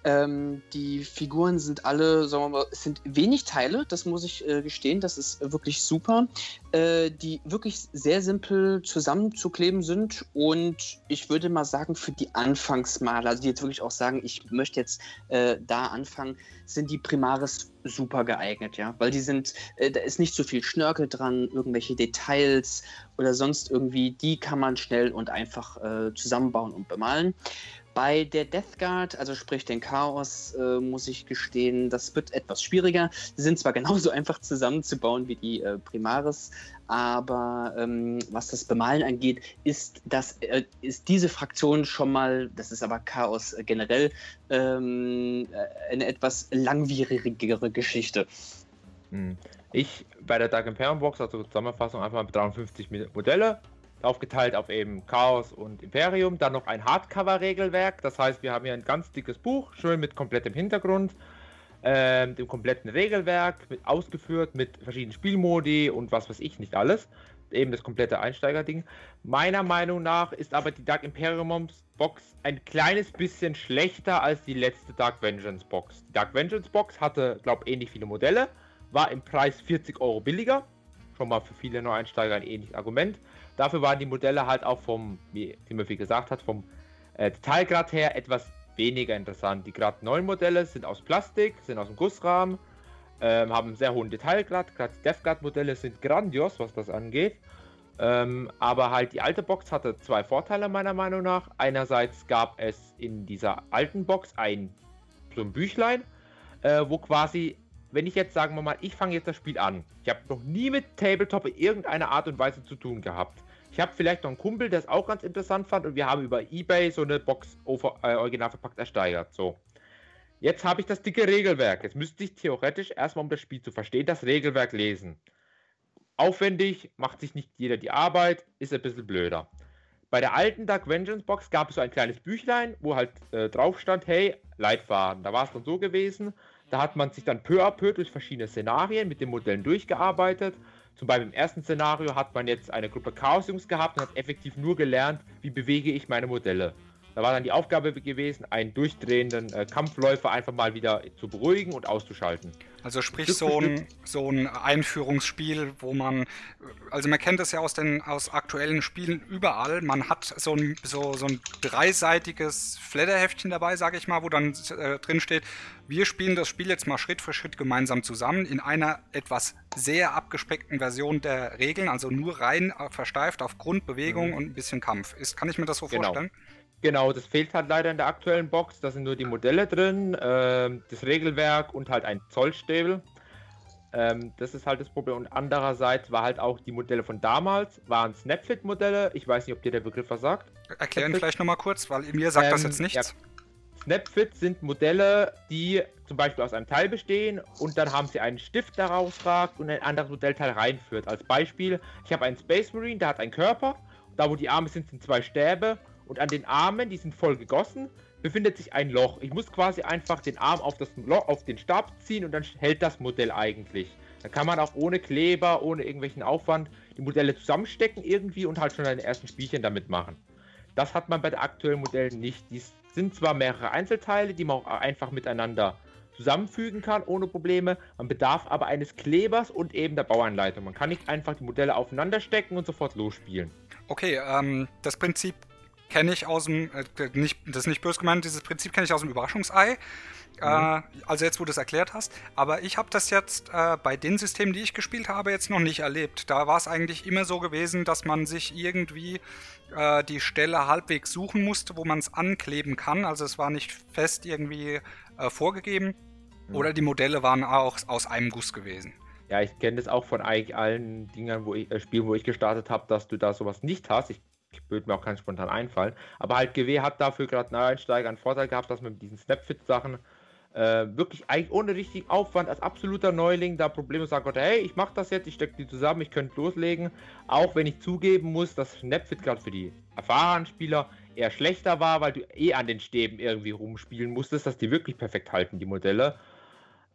Ähm, die Figuren sind alle, sagen wir mal, es sind wenig Teile, das muss ich äh, gestehen, das ist wirklich super, äh, die wirklich sehr simpel zusammenzukleben sind und ich würde mal sagen, für die Anfangsmaler, also die jetzt wirklich auch sagen, ich möchte jetzt äh, da anfangen, sind die Primaris super geeignet, ja, weil die sind, äh, da ist nicht so viel Schnörkel dran, irgendwelche Details oder sonst irgendwie, die kann man schnell und einfach äh, zusammenbauen und bemalen. Bei der Death Guard, also sprich den Chaos, äh, muss ich gestehen, das wird etwas schwieriger. Sie sind zwar genauso einfach zusammenzubauen wie die äh, Primaris, aber ähm, was das Bemalen angeht, ist, das, äh, ist diese Fraktion schon mal, das ist aber Chaos generell, ähm, äh, eine etwas langwierigere Geschichte. Hm. Ich bei der Dark Imperium Box, also Zusammenfassung, einfach mal 53 Modelle, aufgeteilt auf eben Chaos und Imperium. Dann noch ein Hardcover-Regelwerk, das heißt, wir haben hier ein ganz dickes Buch, schön mit komplettem Hintergrund, äh, dem kompletten Regelwerk, mit, ausgeführt mit verschiedenen Spielmodi und was weiß ich nicht alles. Eben das komplette Einsteigerding. Meiner Meinung nach ist aber die Dark Imperium Box ein kleines bisschen schlechter als die letzte Dark Vengeance Box. Die Dark Vengeance Box hatte, glaube ich, ähnlich viele Modelle, war im Preis 40 Euro billiger. Schon mal für viele Neueinsteiger ein ähnliches Argument. Dafür waren die Modelle halt auch vom, wie Timothy gesagt hat, vom äh, Detailgrad her etwas weniger interessant. Die Grad 9 Modelle sind aus Plastik, sind aus dem Gussrahmen, ähm, haben einen sehr hohen Detailgrad. Gerade die DevGuard Modelle sind grandios, was das angeht. Ähm, aber halt die alte Box hatte zwei Vorteile meiner Meinung nach. Einerseits gab es in dieser alten Box ein so ein Büchlein, äh, wo quasi, wenn ich jetzt sagen wir mal, ich fange jetzt das Spiel an. Ich habe noch nie mit Tabletop in irgendeiner Art und Weise zu tun gehabt. Ich habe vielleicht noch einen Kumpel, der es auch ganz interessant fand und wir haben über Ebay so eine Box äh, original verpackt ersteigert. So. Jetzt habe ich das dicke Regelwerk. Jetzt müsste ich theoretisch erstmal, um das Spiel zu verstehen, das Regelwerk lesen. Aufwendig, macht sich nicht jeder die Arbeit, ist ein bisschen blöder. Bei der alten Dark Vengeance Box gab es so ein kleines Büchlein, wo halt äh, drauf stand, hey, Leitfaden. Da war es dann so gewesen, da hat man sich dann peu à peu durch verschiedene Szenarien mit den Modellen durchgearbeitet zum Beispiel im ersten Szenario hat man jetzt eine Gruppe Chaos-Jungs gehabt und hat effektiv nur gelernt, wie bewege ich meine Modelle. Da war dann die Aufgabe gewesen, einen durchdrehenden äh, Kampfläufer einfach mal wieder zu beruhigen und auszuschalten. Also sprich so ein, so ein Einführungsspiel, wo man, also man kennt das ja aus den aus aktuellen Spielen überall, man hat so ein, so, so ein dreiseitiges Flatterheftchen dabei, sage ich mal, wo dann äh, drin steht, wir spielen das Spiel jetzt mal Schritt für Schritt gemeinsam zusammen in einer etwas sehr abgespeckten Version der Regeln, also nur rein äh, versteift auf Grundbewegung mhm. und ein bisschen Kampf. Ist, kann ich mir das so genau. vorstellen? Genau, das fehlt halt leider in der aktuellen Box. Da sind nur die Modelle drin, äh, das Regelwerk und halt ein Zollstäbel. Ähm, das ist halt das Problem. Und andererseits war halt auch die Modelle von damals, waren Snapfit-Modelle. Ich weiß nicht, ob dir der Begriff was sagt. Erklären vielleicht nochmal kurz, weil mir sagt ähm, das jetzt nichts. Ja. Snapfit sind Modelle, die zum Beispiel aus einem Teil bestehen und dann haben sie einen Stift, der rausragt und ein anderes Modellteil reinführt. Als Beispiel, ich habe einen Space Marine, der hat einen Körper, da wo die Arme sind, sind zwei Stäbe und an den Armen, die sind voll gegossen, befindet sich ein Loch. Ich muss quasi einfach den Arm auf, das Loch, auf den Stab ziehen und dann hält das Modell eigentlich. Da kann man auch ohne Kleber, ohne irgendwelchen Aufwand die Modelle zusammenstecken irgendwie und halt schon seine ersten Spielchen damit machen. Das hat man bei den aktuellen Modellen nicht. Die sind zwar mehrere Einzelteile, die man auch einfach miteinander zusammenfügen kann, ohne Probleme. Man bedarf aber eines Klebers und eben der Bauanleitung. Man kann nicht einfach die Modelle aufeinander stecken und sofort losspielen. Okay, ähm, das Prinzip kenne ich aus dem, äh, nicht, das ist nicht böse gemeint, dieses Prinzip kenne ich aus dem Überraschungsei. Mhm. Äh, also jetzt, wo du es erklärt hast. Aber ich habe das jetzt äh, bei den Systemen, die ich gespielt habe, jetzt noch nicht erlebt. Da war es eigentlich immer so gewesen, dass man sich irgendwie äh, die Stelle halbwegs suchen musste, wo man es ankleben kann. Also es war nicht fest irgendwie äh, vorgegeben. Mhm. Oder die Modelle waren auch aus einem Guss gewesen. Ja, ich kenne das auch von eigentlich allen Dingern, wo ich, äh, Spielen, wo ich gestartet habe, dass du da sowas nicht hast. Ich würde mir auch ganz spontan einfallen. Aber halt GW hat dafür gerade Neueinsteiger einen Vorteil gehabt, dass man mit diesen Snapfit-Sachen äh, wirklich eigentlich ohne richtigen Aufwand als absoluter Neuling da Probleme sagen konnte, hey, ich mache das jetzt, ich stecke die zusammen, ich könnte loslegen. Auch wenn ich zugeben muss, dass Snapfit gerade für die erfahrenen Spieler eher schlechter war, weil du eh an den Stäben irgendwie rumspielen musstest, dass die wirklich perfekt halten, die Modelle.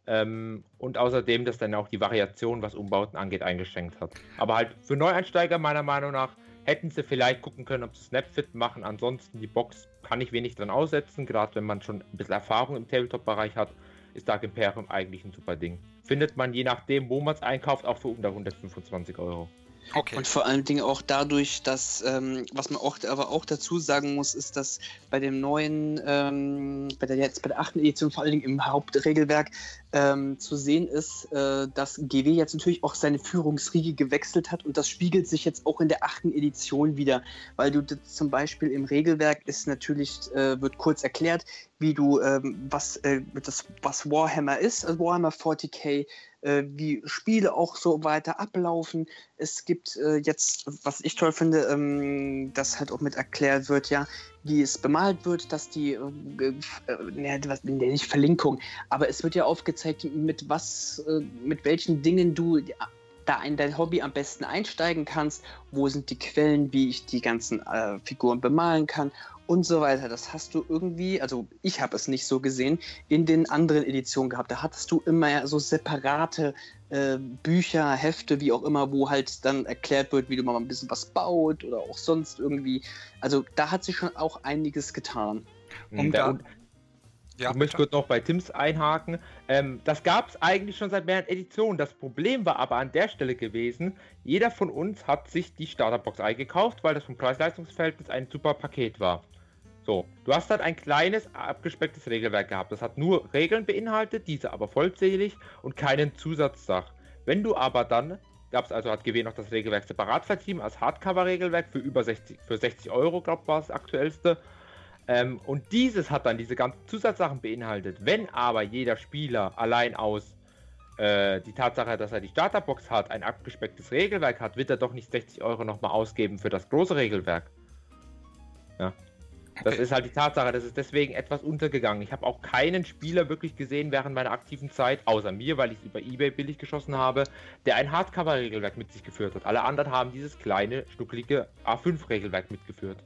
Ähm, und außerdem, dass dann auch die Variation, was Umbauten angeht, eingeschränkt hat. Aber halt für Neueinsteiger meiner Meinung nach hätten sie vielleicht gucken können, ob sie Snapfit machen. Ansonsten die Box kann ich wenig dran aussetzen. Gerade wenn man schon ein bisschen Erfahrung im Tabletop-Bereich hat, ist Dark Imperium eigentlich ein super Ding. Findet man je nachdem, wo man es einkauft, auch für unter 125 Euro. Okay. Und vor allen Dingen auch dadurch, dass, ähm, was man auch, aber auch dazu sagen muss, ist, dass bei dem neuen, ähm, bei der jetzt bei der achten Edition, vor allen Dingen im Hauptregelwerk, ähm, zu sehen ist, äh, dass GW jetzt natürlich auch seine Führungsriege gewechselt hat. Und das spiegelt sich jetzt auch in der achten Edition wieder, weil du zum Beispiel im Regelwerk ist natürlich, äh, wird kurz erklärt, wie du, ähm, was, äh, das, was Warhammer ist, also Warhammer 40k, äh, wie Spiele auch so weiter ablaufen. Es gibt äh, jetzt, was ich toll finde, ähm, dass halt auch mit erklärt wird, ja, wie es bemalt wird, dass die, äh, äh, was, nicht Verlinkung, aber es wird ja aufgezeigt, mit was, äh, mit welchen Dingen du da in dein Hobby am besten einsteigen kannst, wo sind die Quellen, wie ich die ganzen äh, Figuren bemalen kann und so weiter. Das hast du irgendwie, also ich habe es nicht so gesehen, in den anderen Editionen gehabt. Da hattest du immer so separate äh, Bücher, Hefte, wie auch immer, wo halt dann erklärt wird, wie du mal ein bisschen was baut oder auch sonst irgendwie. Also da hat sich schon auch einiges getan. Um da, ja, ich möchte kurz noch bei Tims einhaken. Ähm, das gab es eigentlich schon seit mehreren Editionen. Das Problem war aber an der Stelle gewesen, jeder von uns hat sich die Starterbox eingekauft, weil das vom Preis-Leistungsverhältnis ein super Paket war. So, du hast halt ein kleines, abgespecktes Regelwerk gehabt. Das hat nur Regeln beinhaltet, diese aber vollzählig und keinen Zusatzsach. Wenn du aber dann, gab es also, hat GW noch das Regelwerk separat vertrieben als Hardcover-Regelwerk für über 60, für 60 Euro, glaube ich, war das aktuellste. Ähm, und dieses hat dann diese ganzen Zusatzsachen beinhaltet. Wenn aber jeder Spieler allein aus äh, die Tatsache, dass er die Starterbox hat, ein abgespecktes Regelwerk hat, wird er doch nicht 60 Euro nochmal ausgeben für das große Regelwerk. Ja. Das ist halt die Tatsache, das ist deswegen etwas untergegangen. Ich habe auch keinen Spieler wirklich gesehen während meiner aktiven Zeit, außer mir, weil ich es über Ebay billig geschossen habe, der ein Hardcover-Regelwerk mit sich geführt hat. Alle anderen haben dieses kleine, stuckelige A5-Regelwerk mitgeführt.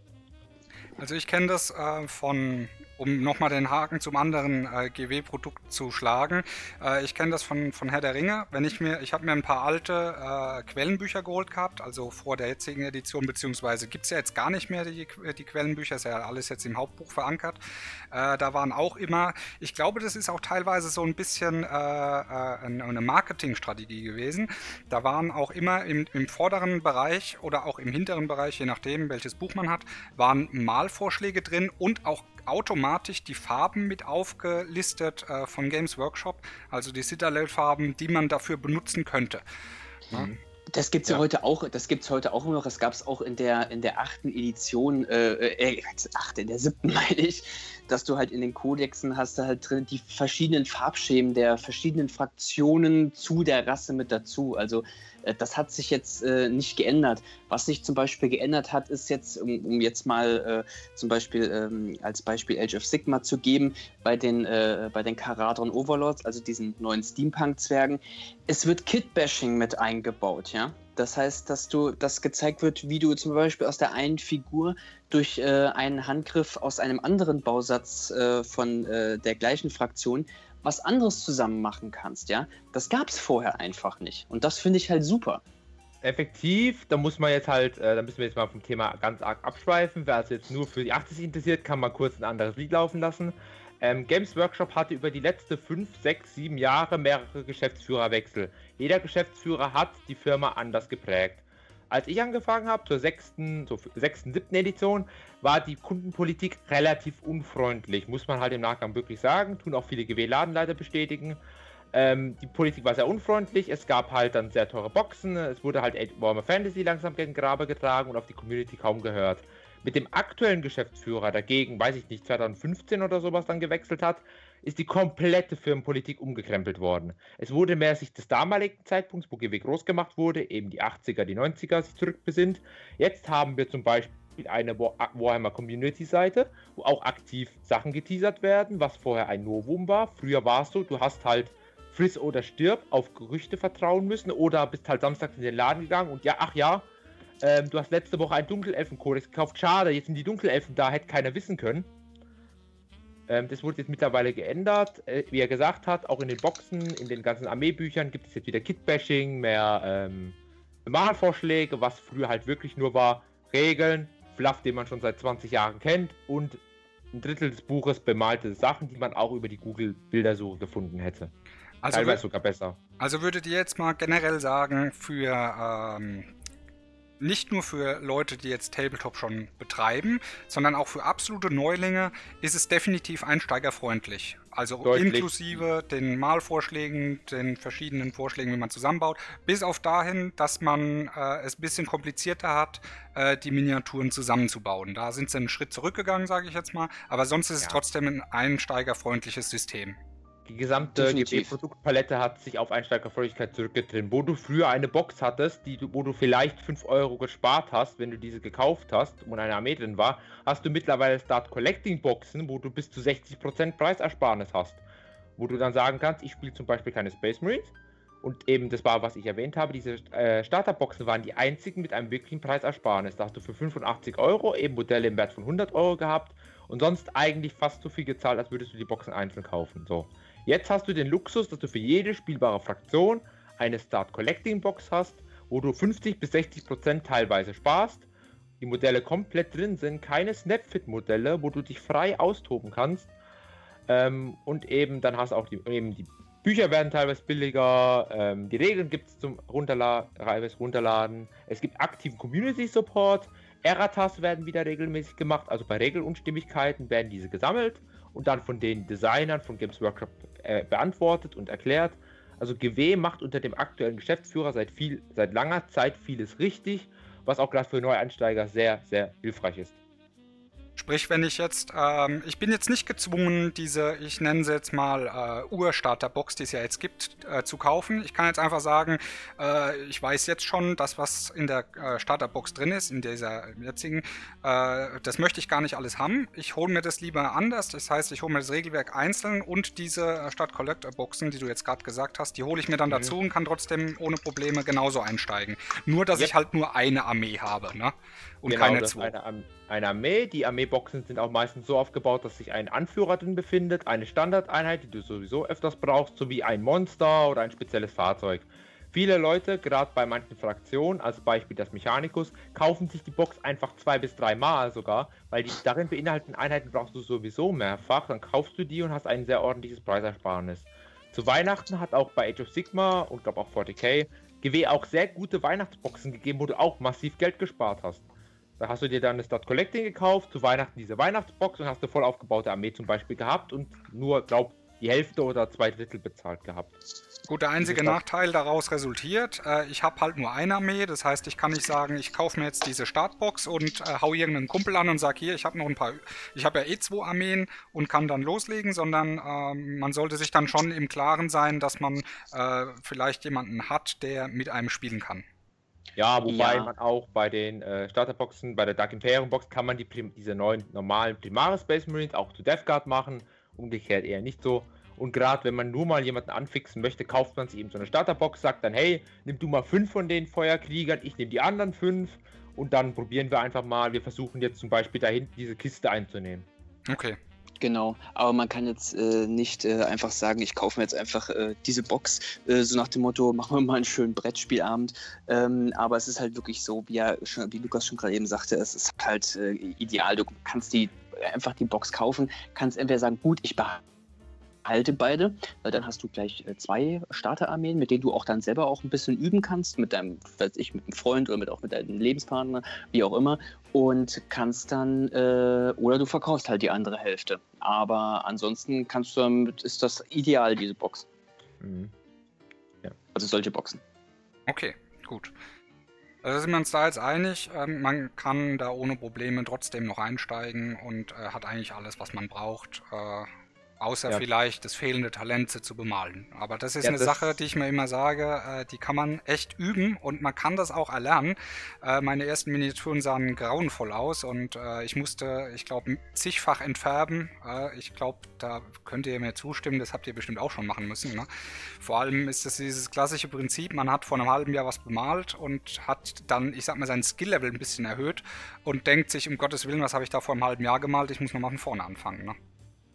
Also ich kenne das äh, von um nochmal den Haken zum anderen äh, GW-Produkt zu schlagen. Äh, ich kenne das von, von Herr der Ringe. Wenn ich mir, ich habe mir ein paar alte äh, Quellenbücher geholt gehabt, also vor der jetzigen Edition, beziehungsweise gibt es ja jetzt gar nicht mehr die, die Quellenbücher, ist ja alles jetzt im Hauptbuch verankert. Äh, da waren auch immer, ich glaube, das ist auch teilweise so ein bisschen äh, äh, eine Marketingstrategie gewesen. Da waren auch immer im, im vorderen Bereich oder auch im hinteren Bereich, je nachdem, welches Buch man hat, waren Malvorschläge drin und auch automatisch die Farben mit aufgelistet äh, von Games Workshop, also die Citadel-Farben, die man dafür benutzen könnte. Mhm. Das gibt es ja. ja. heute auch, das gibt's heute auch noch. Es gab es auch in der in der achten Edition, äh, äh, achte, in der siebten meine ich, dass du halt in den Kodexen hast du halt drin die verschiedenen Farbschemen der verschiedenen Fraktionen zu der Rasse mit dazu. Also äh, das hat sich jetzt äh, nicht geändert. Was sich zum Beispiel geändert hat, ist jetzt, um, um jetzt mal äh, zum Beispiel ähm, als Beispiel Age of Sigma zu geben, bei den, äh, bei den Karadron Overlords, also diesen neuen Steampunk-Zwergen, es wird Kit-Bashing mit eingebaut, ja. Das heißt, dass du, das gezeigt wird, wie du zum Beispiel aus der einen Figur durch äh, einen Handgriff aus einem anderen Bausatz äh, von äh, der gleichen Fraktion was anderes zusammen machen kannst, ja. Das gab es vorher einfach nicht. Und das finde ich halt super. Effektiv, da muss man jetzt halt, äh, da müssen wir jetzt mal vom Thema ganz arg abschweifen. Wer es jetzt nur für die 80 interessiert, kann mal kurz ein anderes Lied laufen lassen. Ähm, Games Workshop hatte über die letzten 5, 6, 7 Jahre mehrere Geschäftsführerwechsel. Jeder Geschäftsführer hat die Firma anders geprägt. Als ich angefangen habe, zur sechsten, zur sechsten, siebten Edition, war die Kundenpolitik relativ unfreundlich, muss man halt im Nachgang wirklich sagen, tun auch viele GW-Ladenleiter bestätigen. Ähm, die Politik war sehr unfreundlich, es gab halt dann sehr teure Boxen, es wurde halt Warhammer Fantasy langsam gegen Grabe getragen und auf die Community kaum gehört. Mit dem aktuellen Geschäftsführer dagegen, weiß ich nicht, 2015 oder sowas dann gewechselt hat, ist die komplette Firmenpolitik umgekrempelt worden. Es wurde mehr sich des damaligen Zeitpunkts, wo GW groß gemacht wurde, eben die 80er, die 90er, sich zurückbesinnt. Jetzt haben wir zum Beispiel eine Warhammer Community Seite, wo auch aktiv Sachen geteasert werden, was vorher ein Novum war. Früher war es so, du hast halt friss oder stirb auf Gerüchte vertrauen müssen oder bist halt samstags in den Laden gegangen und ja, ach ja, ähm, du hast letzte Woche einen Dunkelelfenkodex gekauft, schade, jetzt sind die Dunkelelfen da, hätte keiner wissen können. Ähm, das wurde jetzt mittlerweile geändert. Äh, wie er gesagt hat, auch in den Boxen, in den ganzen Armeebüchern gibt es jetzt wieder Kit-Bashing, mehr ähm, Malvorschläge, was früher halt wirklich nur war, Regeln, Fluff, den man schon seit 20 Jahren kennt und ein Drittel des Buches bemalte Sachen, die man auch über die Google-Bildersuche gefunden hätte. Also Teilweise sogar besser. Also würdet ihr jetzt mal generell sagen, für ähm, nicht nur für Leute, die jetzt Tabletop schon betreiben, sondern auch für absolute Neulinge ist es definitiv einsteigerfreundlich. Also Deutlich. inklusive den Malvorschlägen, den verschiedenen Vorschlägen, wie man zusammenbaut, bis auf dahin, dass man äh, es ein bisschen komplizierter hat, äh, die Miniaturen zusammenzubauen. Da sind sie einen Schritt zurückgegangen, sage ich jetzt mal, aber sonst ist ja. es trotzdem ein einsteigerfreundliches System. Die gesamte GB-Produktpalette hat sich auf Einsteigerfreundlichkeit zurückgetrieben. Wo du früher eine Box hattest, die, wo du vielleicht 5 Euro gespart hast, wenn du diese gekauft hast und eine Armee drin war, hast du mittlerweile Start Collecting Boxen, wo du bis zu 60% Preisersparnis hast. Wo du dann sagen kannst, ich spiele zum Beispiel keine Space Marines. Und eben, das war, was ich erwähnt habe, diese äh, Starterboxen waren die einzigen mit einem wirklichen Preisersparnis. Da hast du für 85 Euro eben Modelle im Wert von 100 Euro gehabt und sonst eigentlich fast so viel gezahlt, als würdest du die Boxen einzeln kaufen. So. Jetzt hast du den Luxus, dass du für jede spielbare Fraktion eine Start Collecting Box hast, wo du 50 bis 60 Prozent teilweise sparst. Die Modelle komplett drin sind, keine Snapfit-Modelle, wo du dich frei austoben kannst. Ähm, und eben dann hast auch die, eben die Bücher werden teilweise billiger, ähm, die Regeln gibt es zum Runterla Runterladen. Es gibt aktiven Community Support. Erratas werden wieder regelmäßig gemacht, also bei Regelunstimmigkeiten werden diese gesammelt und dann von den Designern von Games Workshop äh, beantwortet und erklärt. Also GW macht unter dem aktuellen Geschäftsführer seit, viel, seit langer Zeit vieles richtig, was auch gerade für Neueinsteiger sehr, sehr hilfreich ist. Sprich, wenn ich jetzt, ähm, ich bin jetzt nicht gezwungen, diese, ich nenne sie jetzt mal äh, Urstarterbox, die es ja jetzt gibt, äh, zu kaufen. Ich kann jetzt einfach sagen, äh, ich weiß jetzt schon, das, was in der äh, Starterbox drin ist, in dieser jetzigen, äh, das möchte ich gar nicht alles haben. Ich hole mir das lieber anders. Das heißt, ich hole mir das Regelwerk einzeln und diese äh, Start Collector Boxen, die du jetzt gerade gesagt hast, die hole ich mir dann mhm. dazu und kann trotzdem ohne Probleme genauso einsteigen. Nur, dass ja. ich halt nur eine Armee habe, ne? Und genau, keine zwei. Eine, eine Armee. Die Armeeboxen sind auch meistens so aufgebaut, dass sich ein Anführer drin befindet, eine Standardeinheit, die du sowieso öfters brauchst, sowie ein Monster oder ein spezielles Fahrzeug. Viele Leute, gerade bei manchen Fraktionen, als Beispiel das Mechanicus, kaufen sich die Box einfach zwei bis drei Mal sogar, weil die darin beinhalteten Einheiten brauchst du sowieso mehrfach. Dann kaufst du die und hast ein sehr ordentliches Preisersparnis. Zu Weihnachten hat auch bei Age of Sigma und glaube auch 40k GW auch sehr gute Weihnachtsboxen gegeben, wo du auch massiv Geld gespart hast. Da hast du dir dann das Start Collecting gekauft, zu Weihnachten diese Weihnachtsbox und hast eine voll aufgebaute Armee zum Beispiel gehabt und nur, glaub, die Hälfte oder zwei Drittel bezahlt gehabt. Gut, der einzige Nachteil daraus resultiert, äh, ich habe halt nur eine Armee, das heißt, ich kann nicht sagen, ich kaufe mir jetzt diese Startbox und äh, hau irgendeinen Kumpel an und sage, hier, ich habe noch ein paar, ich habe ja eh zwei Armeen und kann dann loslegen, sondern äh, man sollte sich dann schon im Klaren sein, dass man äh, vielleicht jemanden hat, der mit einem spielen kann. Ja, wobei ja. man auch bei den äh, Starterboxen, bei der Dark Imperium Box kann man die diese neuen normalen Primaris Space Marines auch zu Death Guard machen, umgekehrt eher nicht so. Und gerade wenn man nur mal jemanden anfixen möchte, kauft man sich eben so eine Starterbox, sagt dann, hey, nimm du mal fünf von den Feuerkriegern, ich nehme die anderen fünf und dann probieren wir einfach mal, wir versuchen jetzt zum Beispiel da hinten diese Kiste einzunehmen. Okay. Genau, aber man kann jetzt äh, nicht äh, einfach sagen, ich kaufe mir jetzt einfach äh, diese Box, äh, so nach dem Motto, machen wir mal einen schönen Brettspielabend. Ähm, aber es ist halt wirklich so, wie, er schon, wie Lukas schon gerade eben sagte, es ist halt äh, ideal. Du kannst die einfach die Box kaufen, kannst entweder sagen, gut, ich behalte halte beide, weil dann hast du gleich äh, zwei Starterarmeen, mit denen du auch dann selber auch ein bisschen üben kannst, mit deinem, weiß ich, mit einem Freund oder mit, auch mit deinem Lebenspartner, wie auch immer, und kannst dann, äh, oder du verkaufst halt die andere Hälfte. Aber ansonsten kannst du damit, ist das ideal, diese Box. Mhm. Ja. Also solche Boxen. Okay, gut. Also sind wir uns da jetzt einig, ähm, man kann da ohne Probleme trotzdem noch einsteigen und äh, hat eigentlich alles, was man braucht. Äh, Außer ja. vielleicht das fehlende Talent sie zu bemalen. Aber das ist ja, eine das Sache, die ich mir immer sage, äh, die kann man echt üben und man kann das auch erlernen. Äh, meine ersten Miniaturen sahen grauenvoll aus und äh, ich musste, ich glaube, zigfach entfärben. Äh, ich glaube, da könnt ihr mir zustimmen, das habt ihr bestimmt auch schon machen müssen. Ne? Vor allem ist es dieses klassische Prinzip, man hat vor einem halben Jahr was bemalt und hat dann, ich sag mal, sein Skill-Level ein bisschen erhöht und denkt sich, um Gottes Willen, was habe ich da vor einem halben Jahr gemalt, ich muss nochmal von vorne anfangen. Ne?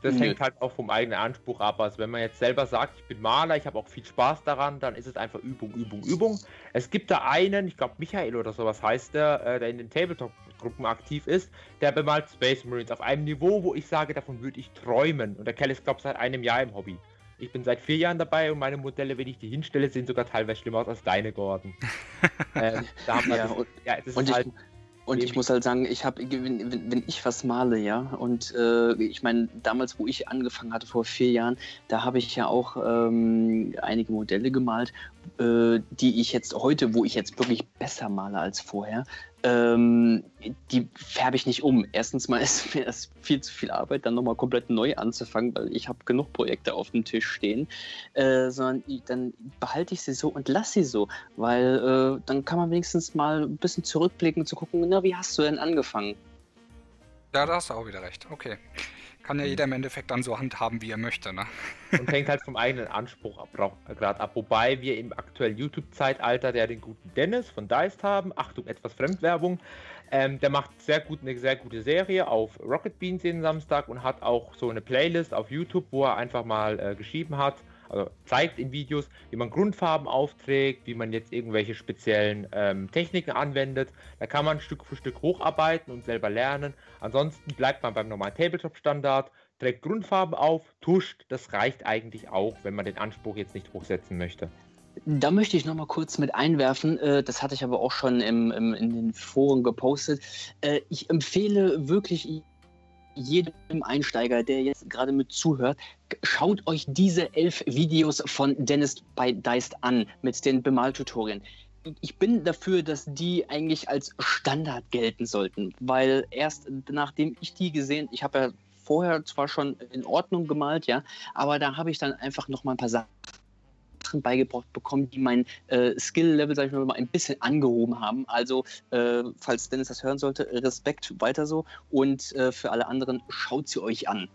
Das hängt halt auch vom eigenen Anspruch ab. Also wenn man jetzt selber sagt, ich bin Maler, ich habe auch viel Spaß daran, dann ist es einfach Übung, Übung, Übung. Es gibt da einen, ich glaube Michael oder sowas heißt der, äh, der in den Tabletop-Gruppen aktiv ist, der bemalt Space Marines auf einem Niveau, wo ich sage, davon würde ich träumen. Und der Kerl ist, glaube ich, seit einem Jahr im Hobby. Ich bin seit vier Jahren dabei und meine Modelle, wenn ich die hinstelle, sehen sogar teilweise schlimmer aus als deine, Gordon. ähm, ja, das, ja, das ist halt... Und ich muss halt sagen, ich habe, wenn, wenn, ich was male, ja, und äh, ich meine, damals, wo ich angefangen hatte, vor vier Jahren, da habe ich ja auch ähm, einige Modelle gemalt, äh, die ich jetzt heute, wo ich jetzt wirklich besser male als vorher, ähm, die färbe ich nicht um. Erstens mal ist mir das viel zu viel Arbeit, dann nochmal komplett neu anzufangen, weil ich habe genug Projekte auf dem Tisch stehen, äh, sondern dann behalte ich sie so und lasse sie so, weil äh, dann kann man wenigstens mal ein bisschen zurückblicken, zu gucken, na, wie hast du denn angefangen? Ja, da hast du auch wieder recht. Okay. Kann ja jeder im Endeffekt dann so handhaben, wie er möchte, ne? Und hängt halt vom eigenen Anspruch gerade ab. Wobei wir im aktuellen YouTube-Zeitalter, der den guten Dennis von Deist haben, Achtung, etwas Fremdwerbung, ähm, der macht sehr gut, eine sehr gute Serie auf Rocket Beans jeden Samstag und hat auch so eine Playlist auf YouTube, wo er einfach mal äh, geschrieben hat, also zeigt in Videos, wie man Grundfarben aufträgt, wie man jetzt irgendwelche speziellen ähm, Techniken anwendet. Da kann man Stück für Stück hocharbeiten und selber lernen. Ansonsten bleibt man beim normalen Tabletop-Standard, trägt Grundfarben auf, tuscht. Das reicht eigentlich auch, wenn man den Anspruch jetzt nicht hochsetzen möchte. Da möchte ich noch mal kurz mit einwerfen, äh, das hatte ich aber auch schon im, im, in den Foren gepostet. Äh, ich empfehle wirklich jedem Einsteiger, der jetzt gerade mit zuhört, schaut euch diese elf Videos von Dennis bei Deist an mit den Bemaltutorien. Ich bin dafür, dass die eigentlich als Standard gelten sollten, weil erst nachdem ich die gesehen, ich habe ja vorher zwar schon in Ordnung gemalt, ja, aber da habe ich dann einfach noch mal ein paar Sachen Sachen beigebracht bekommen, die mein äh, Skill-Level, sag ich mal, ein bisschen angehoben haben. Also, äh, falls Dennis das hören sollte, Respekt weiter so. Und äh, für alle anderen, schaut sie euch an.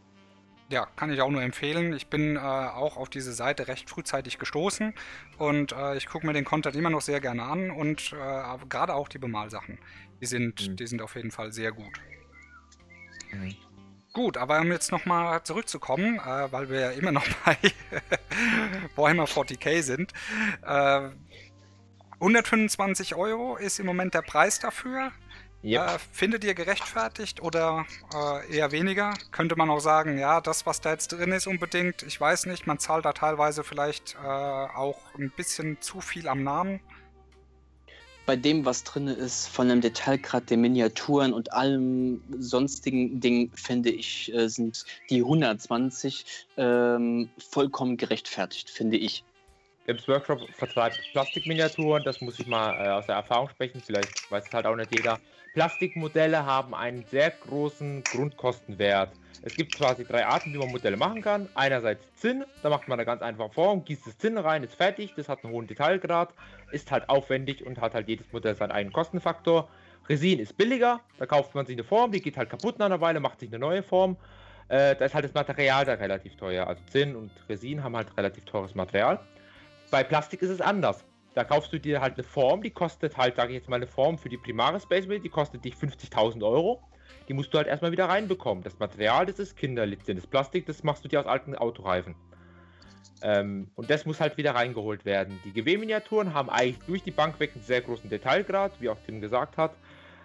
Ja, kann ich auch nur empfehlen. Ich bin äh, auch auf diese Seite recht frühzeitig gestoßen und äh, ich gucke mir den Content immer noch sehr gerne an und äh, gerade auch die Bemalsachen. Die sind, mhm. die sind auf jeden Fall sehr gut. Mhm. Gut, aber um jetzt nochmal zurückzukommen, äh, weil wir ja immer noch bei Warhammer 40k sind. Äh, 125 Euro ist im Moment der Preis dafür. Yep. Äh, findet ihr gerechtfertigt oder äh, eher weniger? Könnte man auch sagen, ja, das, was da jetzt drin ist, unbedingt, ich weiß nicht, man zahlt da teilweise vielleicht äh, auch ein bisschen zu viel am Namen bei dem, was drin ist, von dem Detailgrad der Miniaturen und allem sonstigen Ding, finde ich, äh, sind die 120 ähm, vollkommen gerechtfertigt, finde ich. Games Workshop vertreibt Plastikminiaturen, das muss ich mal äh, aus der Erfahrung sprechen, vielleicht weiß es halt auch nicht jeder. Plastikmodelle haben einen sehr großen Grundkostenwert. Es gibt quasi drei Arten, wie man Modelle machen kann. Einerseits Zinn, da macht man eine ganz einfache Form, gießt das Zinn rein, ist fertig, das hat einen hohen Detailgrad, ist halt aufwendig und hat halt jedes Modell seinen eigenen Kostenfaktor. Resin ist billiger, da kauft man sich eine Form, die geht halt kaputt nach einer Weile, macht sich eine neue Form. Äh, da ist halt das Material da relativ teuer. Also Zinn und Resin haben halt relativ teures Material. Bei Plastik ist es anders. Da kaufst du dir halt eine Form, die kostet halt, sage ich jetzt mal, eine Form für die Primare Space Marine, die kostet dich 50.000 Euro. Die musst du halt erstmal wieder reinbekommen. Das Material, das ist Kinderlitzchen. Das Plastik, das machst du dir aus alten Autoreifen. Ähm, und das muss halt wieder reingeholt werden. Die GW-Miniaturen haben eigentlich durch die Bank weg einen sehr großen Detailgrad, wie auch Tim gesagt hat.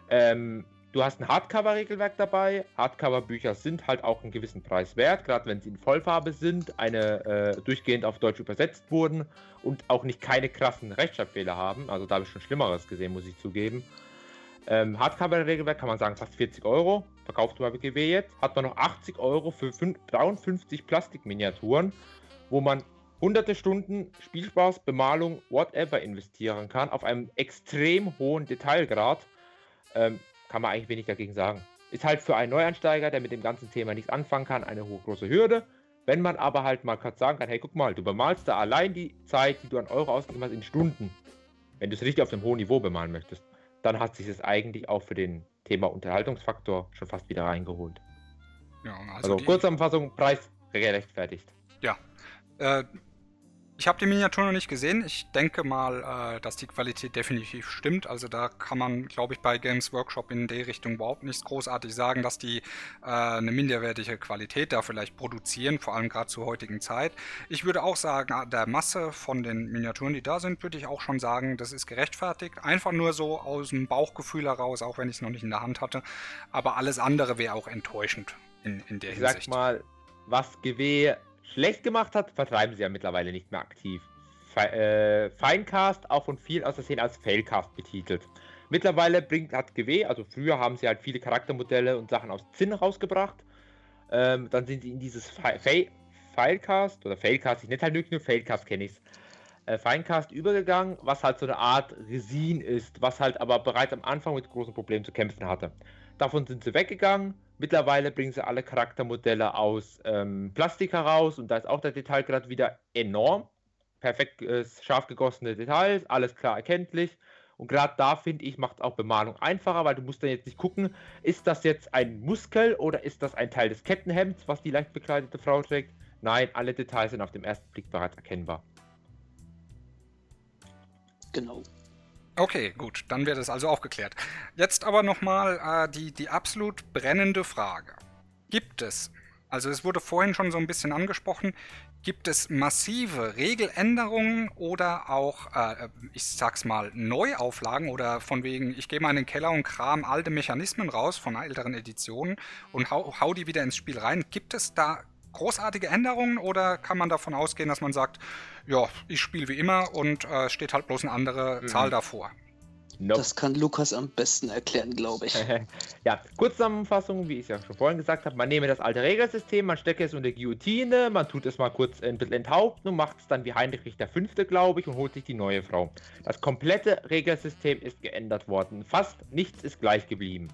Ähm, Du hast ein Hardcover-Regelwerk dabei. Hardcover-Bücher sind halt auch einen gewissen Preis wert, gerade wenn sie in Vollfarbe sind, eine äh, durchgehend auf Deutsch übersetzt wurden und auch nicht keine krassen Rechtschreibfehler haben. Also da habe ich schon Schlimmeres gesehen, muss ich zugeben. Ähm, Hardcover-Regelwerk kann man sagen fast 40 Euro. Verkaufst du mal BGW jetzt. Hat man noch 80 Euro für 53 Plastikminiaturen, wo man hunderte Stunden Spielspaß, Bemalung, whatever investieren kann, auf einem extrem hohen Detailgrad. Ähm, kann man eigentlich wenig dagegen sagen. Ist halt für einen Neuansteiger, der mit dem ganzen Thema nichts anfangen kann, eine hohe, große Hürde. Wenn man aber halt mal kurz sagen kann, hey, guck mal, du bemalst da allein die Zeit, die du an Euro ausgegeben hast, in Stunden. Wenn du es richtig auf einem hohen Niveau bemalen möchtest, dann hat sich es eigentlich auch für den Thema Unterhaltungsfaktor schon fast wieder reingeholt. Ja, also, also Kurzzusammenfassung, Preis gerechtfertigt. Ja. Äh, ich habe die Miniatur noch nicht gesehen. Ich denke mal, äh, dass die Qualität definitiv stimmt. Also da kann man, glaube ich, bei Games Workshop in der Richtung überhaupt nichts großartig sagen, dass die äh, eine minderwertige Qualität da vielleicht produzieren, vor allem gerade zur heutigen Zeit. Ich würde auch sagen, der Masse von den Miniaturen, die da sind, würde ich auch schon sagen, das ist gerechtfertigt. Einfach nur so aus dem Bauchgefühl heraus, auch wenn ich es noch nicht in der Hand hatte. Aber alles andere wäre auch enttäuschend in, in der ich Hinsicht. Sag mal, was GW schlecht gemacht hat, vertreiben sie ja mittlerweile nicht mehr aktiv. Fe äh, Feincast auch von vielen aus der Szene als Failcast betitelt. Mittlerweile bringt, hat GW, also früher haben sie halt viele Charaktermodelle und Sachen aus Zinn rausgebracht. Ähm, dann sind sie in dieses Fi Filecast oder Failcast, ich nenne halt nur Failcast, kenne ich. Äh, Finecast übergegangen, was halt so eine Art Resin ist, was halt aber bereits am Anfang mit großen Problemen zu kämpfen hatte. Davon sind sie weggegangen. Mittlerweile bringen sie alle Charaktermodelle aus ähm, Plastik heraus und da ist auch der Detailgrad wieder enorm. Perfekt äh, scharf gegossene Details, alles klar erkenntlich. Und gerade da finde ich, macht auch Bemalung einfacher, weil du musst dann jetzt nicht gucken, ist das jetzt ein Muskel oder ist das ein Teil des Kettenhemds, was die leicht bekleidete Frau trägt. Nein, alle Details sind auf den ersten Blick bereits erkennbar. Genau. Okay, gut, dann wird es also aufgeklärt. Jetzt aber nochmal äh, die, die absolut brennende Frage. Gibt es, also es wurde vorhin schon so ein bisschen angesprochen, gibt es massive Regeländerungen oder auch, äh, ich sag's mal, Neuauflagen oder von wegen, ich gehe mal in den Keller und kram alte Mechanismen raus von älteren Editionen und hau, hau die wieder ins Spiel rein. Gibt es da großartige Änderungen oder kann man davon ausgehen, dass man sagt, ja, ich spiele wie immer und äh, steht halt bloß eine andere mhm. Zahl davor? Nope. Das kann Lukas am besten erklären, glaube ich. ja, Kurzzusammenfassung, wie ich ja schon vorhin gesagt habe, man nehme das alte Regelsystem, man stecke es unter Guillotine, man tut es mal kurz ein bisschen enthaupten und macht es dann wie Heinrich der Fünfte, glaube ich, und holt sich die neue Frau. Das komplette Regelsystem ist geändert worden. Fast nichts ist gleich geblieben.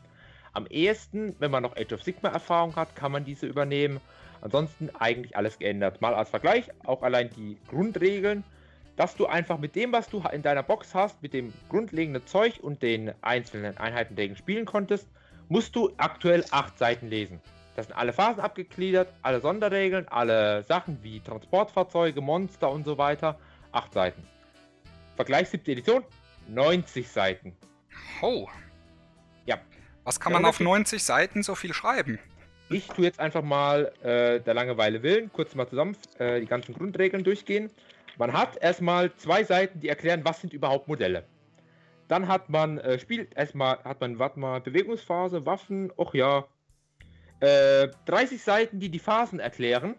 Am ehesten, wenn man noch Age of Sigma Erfahrung hat, kann man diese übernehmen Ansonsten eigentlich alles geändert. Mal als Vergleich, auch allein die Grundregeln, dass du einfach mit dem, was du in deiner Box hast, mit dem grundlegenden Zeug und den einzelnen Einheiten, dagegen spielen konntest, musst du aktuell acht Seiten lesen. Das sind alle Phasen abgegliedert, alle Sonderregeln, alle Sachen wie Transportfahrzeuge, Monster und so weiter. Acht Seiten. Vergleich 7. Edition, 90 Seiten. Oh. Ja. Was kann man auf 90 Seiten so viel schreiben? Ich tue jetzt einfach mal äh, der Langeweile willen kurz mal zusammen äh, die ganzen Grundregeln durchgehen. Man hat erstmal zwei Seiten, die erklären, was sind überhaupt Modelle. Dann hat man äh, spielt erstmal hat man warte mal Bewegungsphase, Waffen, och ja, 30 äh, Seiten, die die Phasen erklären.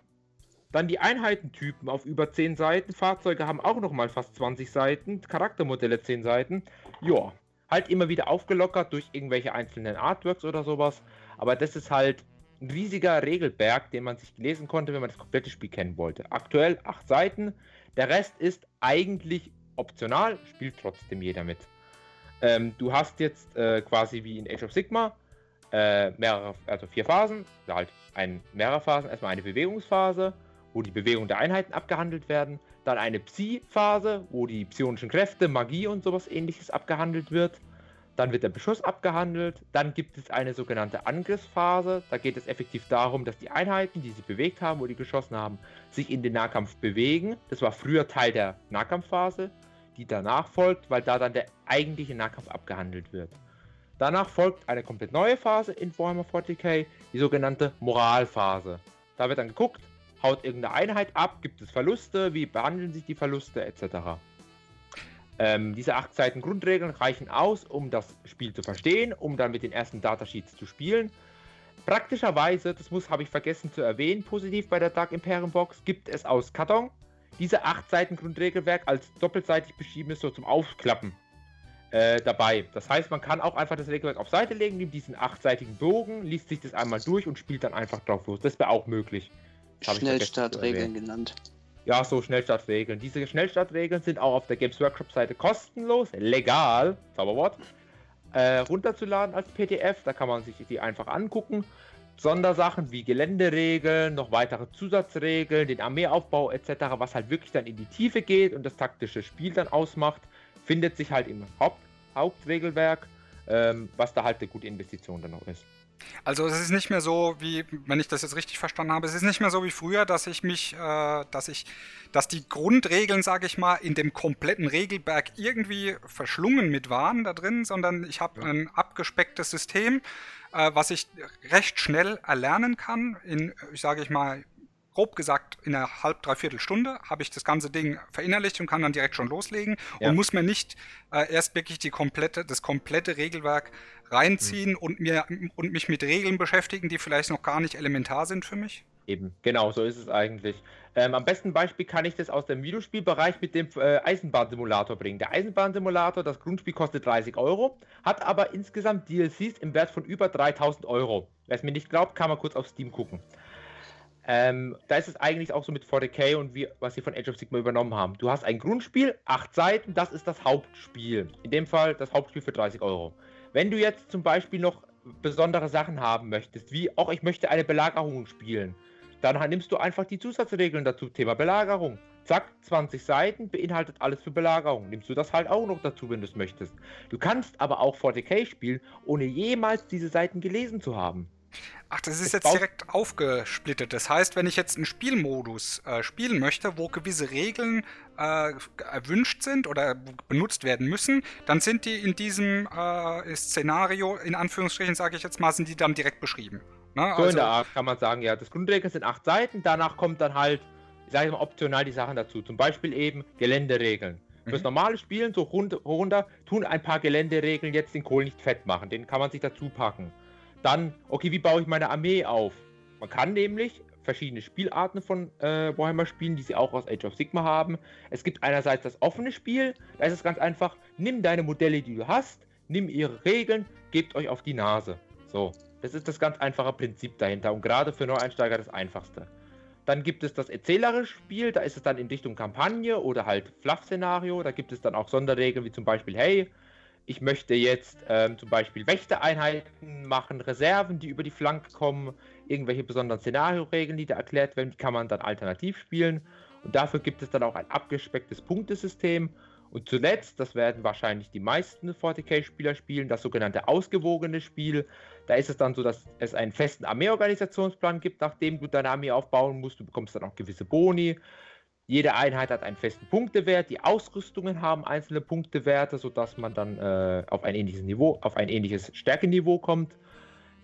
Dann die Einheitentypen auf über 10 Seiten. Fahrzeuge haben auch noch mal fast 20 Seiten. Charaktermodelle 10 Seiten. Ja, halt immer wieder aufgelockert durch irgendwelche einzelnen Artworks oder sowas. Aber das ist halt ein riesiger Regelberg, den man sich lesen konnte, wenn man das komplette Spiel kennen wollte. Aktuell acht Seiten. Der Rest ist eigentlich optional, spielt trotzdem jeder mit. Ähm, du hast jetzt äh, quasi wie in Age of Sigma äh, mehrere, also vier Phasen, halt ein, mehrere Phasen. Erstmal eine Bewegungsphase, wo die Bewegung der Einheiten abgehandelt werden. Dann eine Psi-Phase, wo die psionischen Kräfte, Magie und sowas ähnliches abgehandelt wird. Dann wird der Beschuss abgehandelt. Dann gibt es eine sogenannte Angriffsphase. Da geht es effektiv darum, dass die Einheiten, die sich bewegt haben, wo die geschossen haben, sich in den Nahkampf bewegen. Das war früher Teil der Nahkampfphase, die danach folgt, weil da dann der eigentliche Nahkampf abgehandelt wird. Danach folgt eine komplett neue Phase in Warhammer 40k, die sogenannte Moralphase. Da wird dann geguckt, haut irgendeine Einheit ab, gibt es Verluste, wie behandeln sich die Verluste etc. Ähm, diese acht Seiten Grundregeln reichen aus, um das Spiel zu verstehen, um dann mit den ersten Datasheets zu spielen. Praktischerweise, das muss habe ich vergessen zu erwähnen, positiv bei der Dark Imperium Box gibt es aus Karton diese acht Seiten Grundregelwerk als doppelseitig beschriebenes so zum Aufklappen äh, dabei. Das heißt, man kann auch einfach das Regelwerk auf Seite legen, nimmt diesen achtseitigen Bogen, liest sich das einmal durch und spielt dann einfach drauf los. Das wäre auch möglich. Schnellstartregeln genannt. Ja, so Schnellstartregeln. Diese Schnellstartregeln sind auch auf der Games Workshop Seite kostenlos, legal, Zauberwort, äh, runterzuladen als PDF. Da kann man sich die einfach angucken. Sondersachen wie Geländeregeln, noch weitere Zusatzregeln, den Armeeaufbau etc., was halt wirklich dann in die Tiefe geht und das taktische Spiel dann ausmacht, findet sich halt im Haupt Hauptregelwerk, ähm, was da halt eine gute Investition dann noch ist. Also es ist nicht mehr so, wie, wenn ich das jetzt richtig verstanden habe, es ist nicht mehr so wie früher, dass ich mich, äh, dass ich, dass die Grundregeln, sage ich mal, in dem kompletten Regelberg irgendwie verschlungen mit waren da drin, sondern ich habe ein abgespecktes System, äh, was ich recht schnell erlernen kann, in, ich sage ich mal, grob gesagt, in einer halb, dreiviertel Stunde habe ich das ganze Ding verinnerlicht und kann dann direkt schon loslegen ja. und muss mir nicht äh, erst wirklich die komplette, das komplette Regelwerk reinziehen mhm. und, mir, und mich mit Regeln beschäftigen, die vielleicht noch gar nicht elementar sind für mich? eben, genau, so ist es eigentlich. Ähm, am besten Beispiel kann ich das aus dem Videospielbereich mit dem äh, Eisenbahnsimulator bringen. Der Eisenbahnsimulator, das Grundspiel kostet 30 Euro, hat aber insgesamt DLCs im Wert von über 3000 Euro. Wer es mir nicht glaubt, kann man kurz auf Steam gucken. Ähm, da ist es eigentlich auch so mit 40k und wie, was sie von Age of Sigma übernommen haben. Du hast ein Grundspiel, acht Seiten, das ist das Hauptspiel. In dem Fall das Hauptspiel für 30 Euro. Wenn du jetzt zum Beispiel noch besondere Sachen haben möchtest, wie auch ich möchte eine Belagerung spielen, dann nimmst du einfach die Zusatzregeln dazu. Thema Belagerung. Zack, 20 Seiten, beinhaltet alles für Belagerung. Nimmst du das halt auch noch dazu, wenn du es möchtest. Du kannst aber auch 40k spielen, ohne jemals diese Seiten gelesen zu haben. Ach, das ist jetzt direkt aufgesplittet. Das heißt, wenn ich jetzt einen Spielmodus äh, spielen möchte, wo gewisse Regeln äh, erwünscht sind oder benutzt werden müssen, dann sind die in diesem äh, Szenario, in Anführungsstrichen sage ich jetzt mal, sind die dann direkt beschrieben. Ne? So also, in der Art kann man sagen, ja. Das Grundregeln sind acht Seiten, danach kommt dann halt, ich sage mal, optional die Sachen dazu. Zum Beispiel eben Geländeregeln. Mhm. Fürs normale Spielen, so runter, tun ein paar Geländeregeln jetzt den Kohl nicht fett machen. Den kann man sich dazu packen. Dann, okay, wie baue ich meine Armee auf? Man kann nämlich verschiedene Spielarten von äh, Warhammer spielen, die sie auch aus Age of Sigma haben. Es gibt einerseits das offene Spiel, da ist es ganz einfach, nimm deine Modelle, die du hast, nimm ihre Regeln, gebt euch auf die Nase. So, das ist das ganz einfache Prinzip dahinter und gerade für Neueinsteiger das einfachste. Dann gibt es das erzählerische Spiel, da ist es dann in Richtung Kampagne oder halt Fluff-Szenario. Da gibt es dann auch Sonderregeln wie zum Beispiel, hey, ich möchte jetzt ähm, zum Beispiel Wächtereinheiten machen, Reserven, die über die Flanke kommen, irgendwelche besonderen Szenarioregeln, die da erklärt werden, die kann man dann alternativ spielen. Und dafür gibt es dann auch ein abgespecktes Punktesystem. Und zuletzt, das werden wahrscheinlich die meisten 40k-Spieler spielen, das sogenannte ausgewogene Spiel. Da ist es dann so, dass es einen festen Armeeorganisationsplan gibt, nachdem du deine Armee aufbauen musst. Du bekommst dann auch gewisse Boni. Jede Einheit hat einen festen Punktewert. Die Ausrüstungen haben einzelne Punktewerte, sodass man dann äh, auf ein ähnliches Niveau, auf ein ähnliches Stärkeniveau kommt.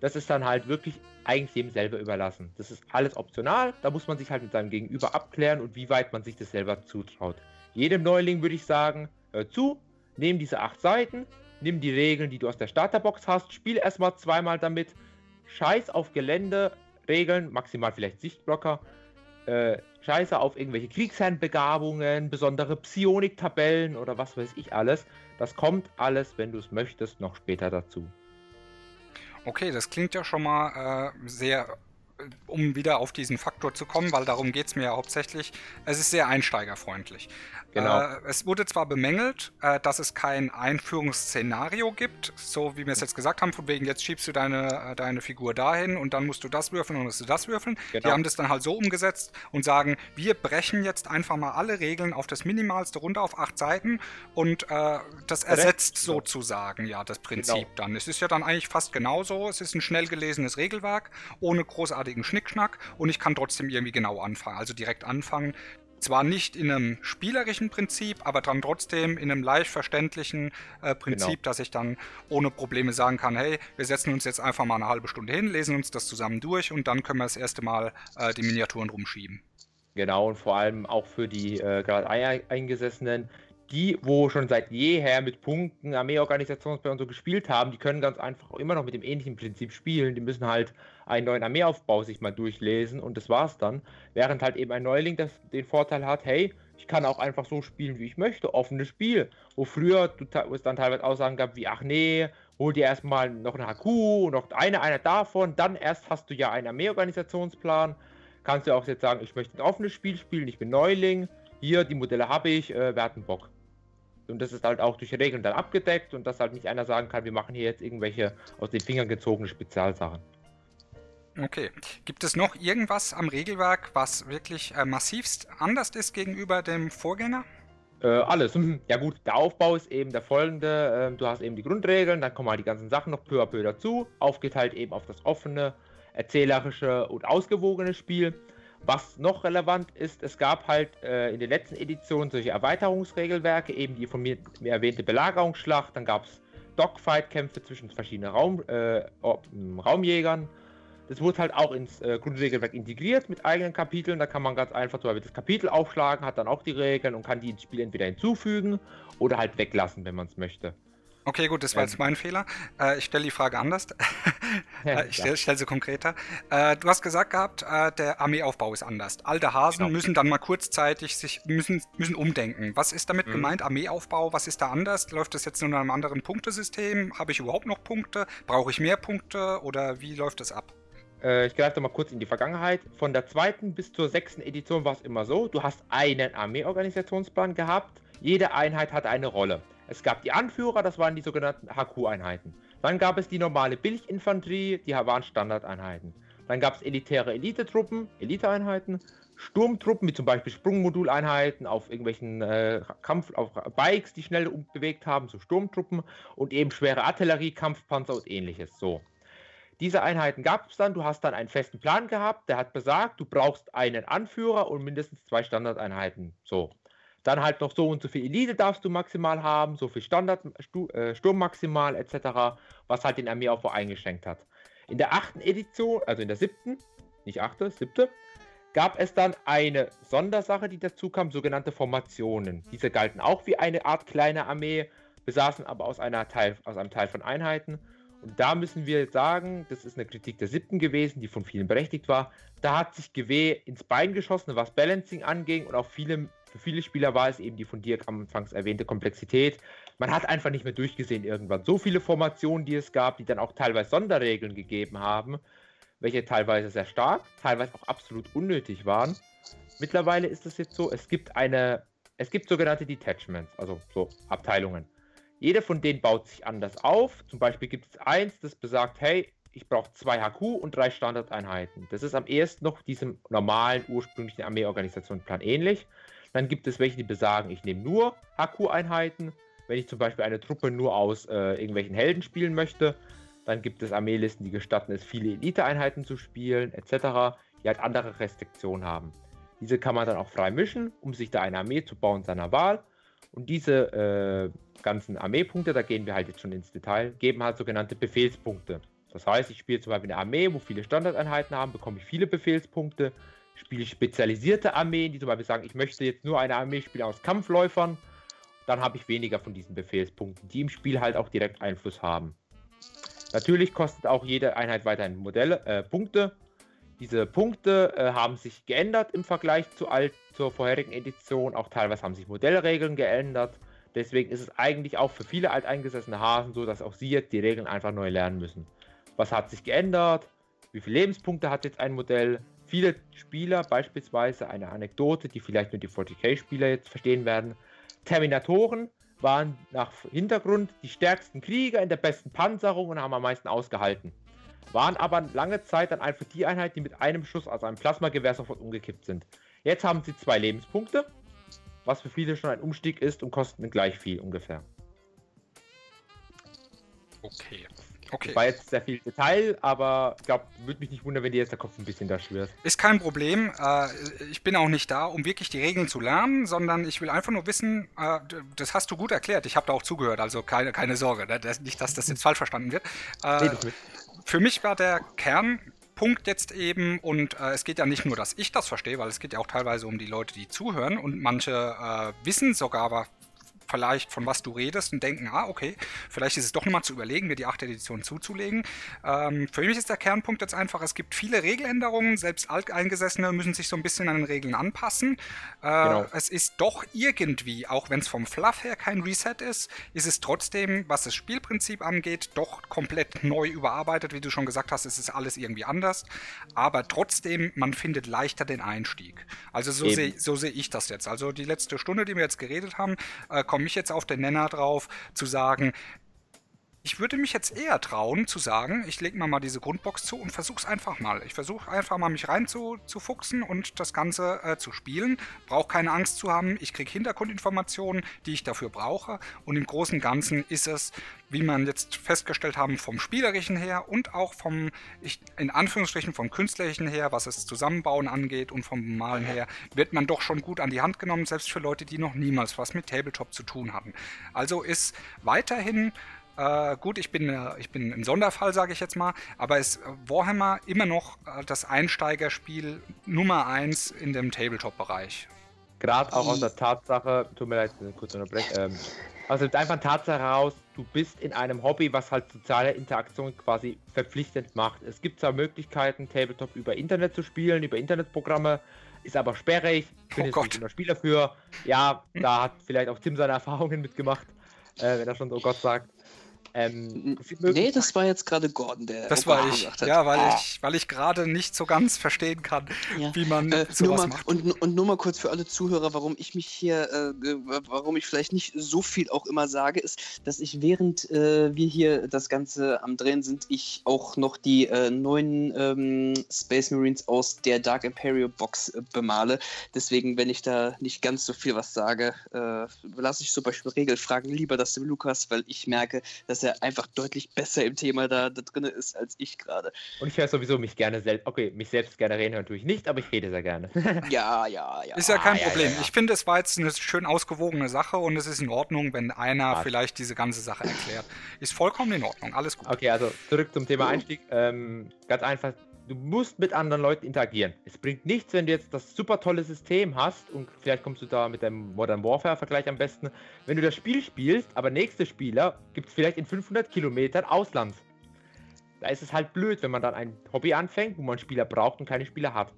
Das ist dann halt wirklich eigentlich jedem selber überlassen. Das ist alles optional. Da muss man sich halt mit seinem Gegenüber abklären und wie weit man sich das selber zutraut. Jedem Neuling würde ich sagen, hör zu, nimm diese acht Seiten, nimm die Regeln, die du aus der Starterbox hast, spiel erstmal zweimal damit. Scheiß auf Gelände, Regeln, maximal vielleicht Sichtblocker äh, scheiße auf irgendwelche Kriegsherrenbegabungen, besondere Psionik-Tabellen oder was weiß ich alles. Das kommt alles, wenn du es möchtest, noch später dazu. Okay, das klingt ja schon mal äh, sehr um wieder auf diesen Faktor zu kommen, weil darum geht es mir ja hauptsächlich. Es ist sehr einsteigerfreundlich. Genau. Äh, es wurde zwar bemängelt, äh, dass es kein Einführungsszenario gibt, so wie wir es jetzt gesagt haben, von wegen jetzt schiebst du deine, äh, deine Figur dahin und dann musst du das würfeln und musst du das würfeln. Genau. Die haben das dann halt so umgesetzt und sagen, wir brechen jetzt einfach mal alle Regeln auf das Minimalste runter auf acht Seiten und äh, das ersetzt genau. sozusagen ja das Prinzip genau. dann. Es ist ja dann eigentlich fast genauso. Es ist ein schnell gelesenes Regelwerk ohne großartigen Schnickschnack und ich kann trotzdem irgendwie genau anfangen, also direkt anfangen. Zwar nicht in einem spielerischen Prinzip, aber dann trotzdem in einem leicht verständlichen äh, Prinzip, genau. dass ich dann ohne Probleme sagen kann, hey, wir setzen uns jetzt einfach mal eine halbe Stunde hin, lesen uns das zusammen durch und dann können wir das erste Mal äh, die Miniaturen rumschieben. Genau, und vor allem auch für die äh, gerade Eingesessenen, die, wo schon seit jeher mit Punkten, Armeeorganisationsplan und so gespielt haben, die können ganz einfach immer noch mit dem ähnlichen Prinzip spielen. Die müssen halt einen neuen Armeeaufbau sich mal durchlesen und das war's dann. Während halt eben ein Neuling das, den Vorteil hat, hey, ich kann auch einfach so spielen, wie ich möchte, offenes Spiel. Wo früher du, es dann teilweise Aussagen gab wie, ach nee, hol dir erstmal noch eine HQ noch eine, eine davon, dann erst hast du ja einen Armeeorganisationsplan. Kannst du auch jetzt sagen, ich möchte ein offenes Spiel spielen, ich bin Neuling, hier, die Modelle habe ich, äh, wer hat einen Bock? Und das ist halt auch durch Regeln dann abgedeckt und dass halt nicht einer sagen kann, wir machen hier jetzt irgendwelche aus den Fingern gezogene Spezialsachen. Okay. Gibt es noch irgendwas am Regelwerk, was wirklich äh, massivst anders ist gegenüber dem Vorgänger? Äh, alles. Ja gut, der Aufbau ist eben der folgende. Äh, du hast eben die Grundregeln, dann kommen halt die ganzen Sachen noch peu à peu dazu. Aufgeteilt eben auf das offene, erzählerische und ausgewogene Spiel. Was noch relevant ist, es gab halt äh, in den letzten Editionen solche Erweiterungsregelwerke, eben die von mir, mir erwähnte Belagerungsschlacht, dann gab es Dogfight-Kämpfe zwischen verschiedenen Raum, äh, Raumjägern. Das wurde halt auch ins äh, Grundregelwerk integriert mit eigenen Kapiteln. Da kann man ganz einfach so das Kapitel aufschlagen, hat dann auch die Regeln und kann die ins Spiel entweder hinzufügen oder halt weglassen, wenn man es möchte. Okay, gut, das war jetzt mein Fehler. Äh, ich stelle die Frage anders. äh, ich stelle stell sie konkreter. Äh, du hast gesagt gehabt, äh, der Armeeaufbau ist anders. Alte Hasen genau. müssen dann mal kurzzeitig sich müssen, müssen umdenken. Was ist damit mhm. gemeint? Armeeaufbau, was ist da anders? Läuft das jetzt nur in einem anderen Punktesystem? Habe ich überhaupt noch Punkte? Brauche ich mehr Punkte oder wie läuft das ab? Äh, ich greife mal kurz in die Vergangenheit. Von der zweiten bis zur sechsten Edition war es immer so, du hast einen Armeeorganisationsplan gehabt. Jede Einheit hatte eine Rolle. Es gab die Anführer, das waren die sogenannten HQ-Einheiten. Dann gab es die normale Billiginfanterie, die waren Standardeinheiten. Dann gab es elitäre Elitetruppen, Eliteeinheiten, Sturmtruppen, wie zum Beispiel Sprungmoduleinheiten auf irgendwelchen äh, Kampf, auf Bikes, die schnell bewegt haben, so Sturmtruppen und eben schwere Artillerie, Kampfpanzer und ähnliches. So. Diese Einheiten gab es dann, du hast dann einen festen Plan gehabt, der hat besagt, du brauchst einen Anführer und mindestens zwei Standardeinheiten. So. Dann halt noch so und so viel Elite darfst du maximal haben, so viel Standard, äh, Sturm maximal etc., was halt den Armeeaufbau eingeschränkt hat. In der achten Edition, also in der siebten, nicht achte, siebte, gab es dann eine Sondersache, die dazu kam, sogenannte Formationen. Diese galten auch wie eine Art kleine Armee, besaßen aber aus, Teil, aus einem Teil von Einheiten. Und da müssen wir sagen, das ist eine Kritik der siebten gewesen, die von vielen berechtigt war. Da hat sich GW ins Bein geschossen, was Balancing anging und auch viele für viele Spieler war es eben die von dir anfangs erwähnte Komplexität. Man hat einfach nicht mehr durchgesehen irgendwann. So viele Formationen, die es gab, die dann auch teilweise Sonderregeln gegeben haben, welche teilweise sehr stark, teilweise auch absolut unnötig waren. Mittlerweile ist es jetzt so, es gibt eine, es gibt sogenannte Detachments, also so Abteilungen. Jede von denen baut sich anders auf. Zum Beispiel gibt es eins, das besagt, hey, ich brauche zwei HQ und drei Standardeinheiten. Das ist am ehesten noch diesem normalen ursprünglichen Armeeorganisationsplan ähnlich. Dann gibt es welche, die besagen, ich nehme nur HQ-Einheiten. Wenn ich zum Beispiel eine Truppe nur aus äh, irgendwelchen Helden spielen möchte, dann gibt es Armeelisten, die gestatten es, viele Elite-Einheiten zu spielen, etc., die halt andere Restriktionen haben. Diese kann man dann auch frei mischen, um sich da eine Armee zu bauen seiner Wahl. Und diese äh, ganzen Armeepunkte, da gehen wir halt jetzt schon ins Detail, geben halt sogenannte Befehlspunkte. Das heißt, ich spiele zum Beispiel eine Armee, wo viele Standardeinheiten haben, bekomme ich viele Befehlspunkte spiele spezialisierte Armeen, die zum Beispiel sagen, ich möchte jetzt nur eine Armee spielen aus Kampfläufern, dann habe ich weniger von diesen Befehlspunkten, die im Spiel halt auch direkt Einfluss haben. Natürlich kostet auch jede Einheit weiterhin Modelle, äh, Punkte. Diese Punkte äh, haben sich geändert im Vergleich zu alt, zur vorherigen Edition. Auch teilweise haben sich Modellregeln geändert. Deswegen ist es eigentlich auch für viele alteingesessene Hasen so, dass auch sie jetzt die Regeln einfach neu lernen müssen. Was hat sich geändert? Wie viele Lebenspunkte hat jetzt ein Modell? viele Spieler, beispielsweise eine Anekdote, die vielleicht nur die 40k-Spieler jetzt verstehen werden, Terminatoren waren nach Hintergrund die stärksten Krieger in der besten Panzerung und haben am meisten ausgehalten. Waren aber lange Zeit dann einfach die Einheit, die mit einem Schuss aus einem Plasmagewehr sofort umgekippt sind. Jetzt haben sie zwei Lebenspunkte, was für viele schon ein Umstieg ist und kosten gleich viel ungefähr. Okay. Okay. Das war jetzt sehr viel Detail, aber ich glaube, würde mich nicht wundern, wenn dir jetzt der Kopf ein bisschen da schwirrt. Ist kein Problem. Äh, ich bin auch nicht da, um wirklich die Regeln zu lernen, sondern ich will einfach nur wissen, äh, das hast du gut erklärt. Ich habe da auch zugehört, also keine, keine Sorge. Ne? Nicht, dass das jetzt falsch verstanden wird. Äh, für mich war der Kernpunkt jetzt eben, und äh, es geht ja nicht nur, dass ich das verstehe, weil es geht ja auch teilweise um die Leute, die zuhören und manche äh, wissen sogar, vielleicht von was du redest und denken, ah, okay, vielleicht ist es doch nochmal zu überlegen, mir die 8. Edition zuzulegen. Ähm, für mich ist der Kernpunkt jetzt einfach, es gibt viele Regeländerungen, selbst Alteingesessene müssen sich so ein bisschen an den Regeln anpassen. Äh, genau. Es ist doch irgendwie, auch wenn es vom Fluff her kein Reset ist, ist es trotzdem, was das Spielprinzip angeht, doch komplett neu überarbeitet. Wie du schon gesagt hast, es ist alles irgendwie anders. Aber trotzdem, man findet leichter den Einstieg. Also so sehe so seh ich das jetzt. Also die letzte Stunde, die wir jetzt geredet haben, äh, komme ich jetzt auf den Nenner drauf, zu sagen, ich würde mich jetzt eher trauen zu sagen, ich lege mir mal diese Grundbox zu und versuche es einfach mal. Ich versuche einfach mal mich reinzufuchsen und das Ganze äh, zu spielen. Brauche keine Angst zu haben. Ich kriege Hintergrundinformationen, die ich dafür brauche. Und im Großen und Ganzen ist es, wie man jetzt festgestellt haben, vom Spielerischen her und auch vom, ich, in Anführungsstrichen, vom Künstlerischen her, was das Zusammenbauen angeht und vom Malen her, wird man doch schon gut an die Hand genommen, selbst für Leute, die noch niemals was mit Tabletop zu tun hatten. Also ist weiterhin äh, gut, ich bin, äh, ich bin ein Sonderfall, sage ich jetzt mal, aber ist Warhammer immer noch äh, das Einsteigerspiel Nummer 1 in dem Tabletop-Bereich. Gerade auch aus der Tatsache, tut mir leid, kurz unterbrechen, ähm, Also einfach Tatsache heraus, du bist in einem Hobby, was halt soziale Interaktion quasi verpflichtend macht. Es gibt zwar Möglichkeiten, Tabletop über Internet zu spielen, über Internetprogramme, ist aber sperrig. Ich bin Oh jetzt Gott. nicht der Spieler für. Ja, da hat vielleicht auch Tim seine Erfahrungen mitgemacht, äh, wenn er schon so Gott sagt. Ähm, Nee, das war jetzt gerade Gordon, der Das war ich. gesagt hat. Ja, weil Ah. ich, weil ich gerade nicht so ganz verstehen kann, Ja. wie man Äh, sowas mal, macht. und, und nur mal kurz für alle Zuhörer, warum ich mich hier, äh, ge- warum ich vielleicht nicht so viel auch immer sage, ist, dass ich während äh, wir hier das Ganze am Drehen sind, ich auch noch die äh, neuen ähm, Space Marines aus der Dark Imperial Box äh, bemale. Deswegen, wenn ich da nicht ganz so viel was sage, äh, lasse ich zum Beispiel Regelfragen lieber das dem Lukas, weil ich merke, dass er einfach deutlich besser im Thema da, da drin ist als ich gerade. Und ich höre sowieso mich gerne selbst. Okay, mich selbst gerne reden hören tue ich nicht, aber ich rede sehr gerne. Ja, ja, ja. Ist ja kein Ah, ja, Problem. ja, ja. Ich finde, es war jetzt eine schön ausgewogene Sache und es ist in Ordnung, wenn einer Passt. vielleicht diese ganze Sache erklärt. Ist vollkommen in Ordnung. Alles gut. Okay, also zurück zum Thema Einstieg. Ähm, ganz einfach, du musst mit anderen Leuten interagieren. Es bringt nichts, wenn du jetzt das super tolle System hast und vielleicht kommst du da mit dem Modern Warfare-Vergleich am besten. Wenn du das Spiel spielst, aber nächste Spieler gibt es vielleicht in 500 Kilometern Ausland. Da ist es halt blöd, wenn man dann ein Hobby anfängt, wo man Spieler braucht und keine Spieler hat.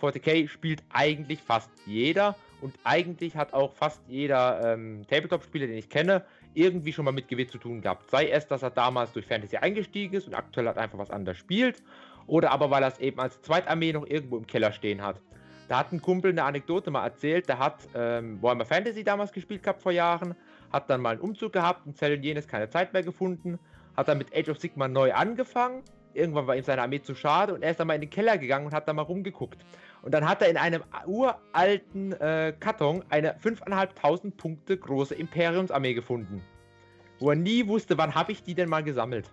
40k spielt eigentlich fast jeder und eigentlich hat auch fast jeder ähm, Tabletop-Spieler, den ich kenne, irgendwie schon mal mit GW zu tun gehabt. Sei es, dass er damals durch Fantasy eingestiegen ist und aktuell halt einfach was anderes spielt, oder aber weil er es eben als Zweitarmee noch irgendwo im Keller stehen hat. Da hat ein Kumpel eine Anekdote mal erzählt, der hat ähm, Warhammer Fantasy damals gespielt gehabt vor Jahren, hat dann mal einen Umzug gehabt und Zell und jenes keine Zeit mehr gefunden, hat dann mit Age of Sigma neu angefangen, irgendwann war ihm seine Armee zu schade und er ist dann mal in den Keller gegangen und hat da mal rumgeguckt. Und dann hat er in einem uralten äh, Karton eine 5.500 Punkte große Imperiumsarmee gefunden. Wo er nie wusste, wann habe ich die denn mal gesammelt.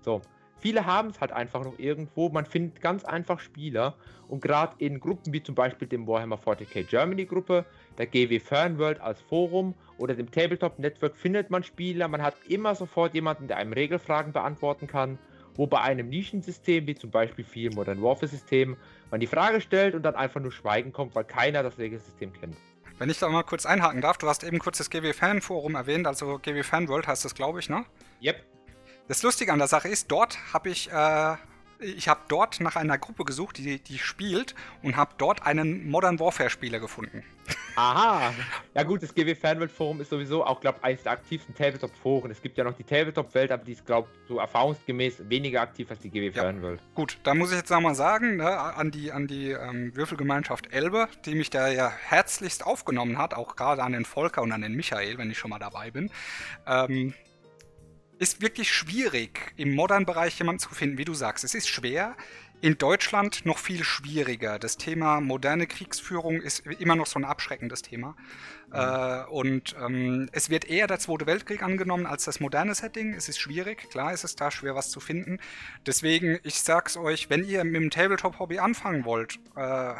So, viele haben es halt einfach noch irgendwo. Man findet ganz einfach Spieler. Und gerade in Gruppen wie zum Beispiel dem Warhammer 40k Germany Gruppe, der GW Fernworld als Forum oder dem Tabletop Network findet man Spieler. Man hat immer sofort jemanden, der einem Regelfragen beantworten kann. Wo bei einem Nischensystem, wie zum Beispiel vielen Modern Warfare Systemen, man die Frage stellt und dann einfach nur Schweigen kommt, weil keiner das Regelsystem kennt. Wenn ich da mal kurz einhaken darf, du hast eben kurz das GW Fan Forum erwähnt, also GW Fan World heißt das, glaube ich, ne? Yep. Das Lustige an der Sache ist, dort habe ich, äh, ich habe dort nach einer Gruppe gesucht, die, die spielt und habe dort einen Modern Warfare Spieler gefunden. Aha! Ja gut, das GW Fanwelt Forum ist sowieso auch, glaube ich, eines der aktivsten Tabletop-Foren. Es gibt ja noch die Tabletop-Welt, aber die ist, glaube ich, so erfahrungsgemäß weniger aktiv als die GW Ja. Fanwelt. Gut, da muss ich jetzt nochmal sagen, ne, an die, an die ähm, Würfelgemeinschaft Elbe, die mich da ja herzlichst aufgenommen hat, auch gerade an den Volker und an den Michael, wenn ich schon mal dabei bin. Ähm, ist wirklich schwierig, im modernen Bereich jemanden zu finden, wie du sagst. Es ist schwer. In Deutschland noch viel schwieriger. Das Thema moderne Kriegsführung ist immer noch so ein abschreckendes Thema. Äh, und ähm, es wird eher der Zweite Weltkrieg angenommen als das moderne Setting. Es ist schwierig, klar ist es da schwer, was zu finden. Deswegen, ich sag's euch, wenn ihr mit dem Tabletop-Hobby anfangen wollt, äh,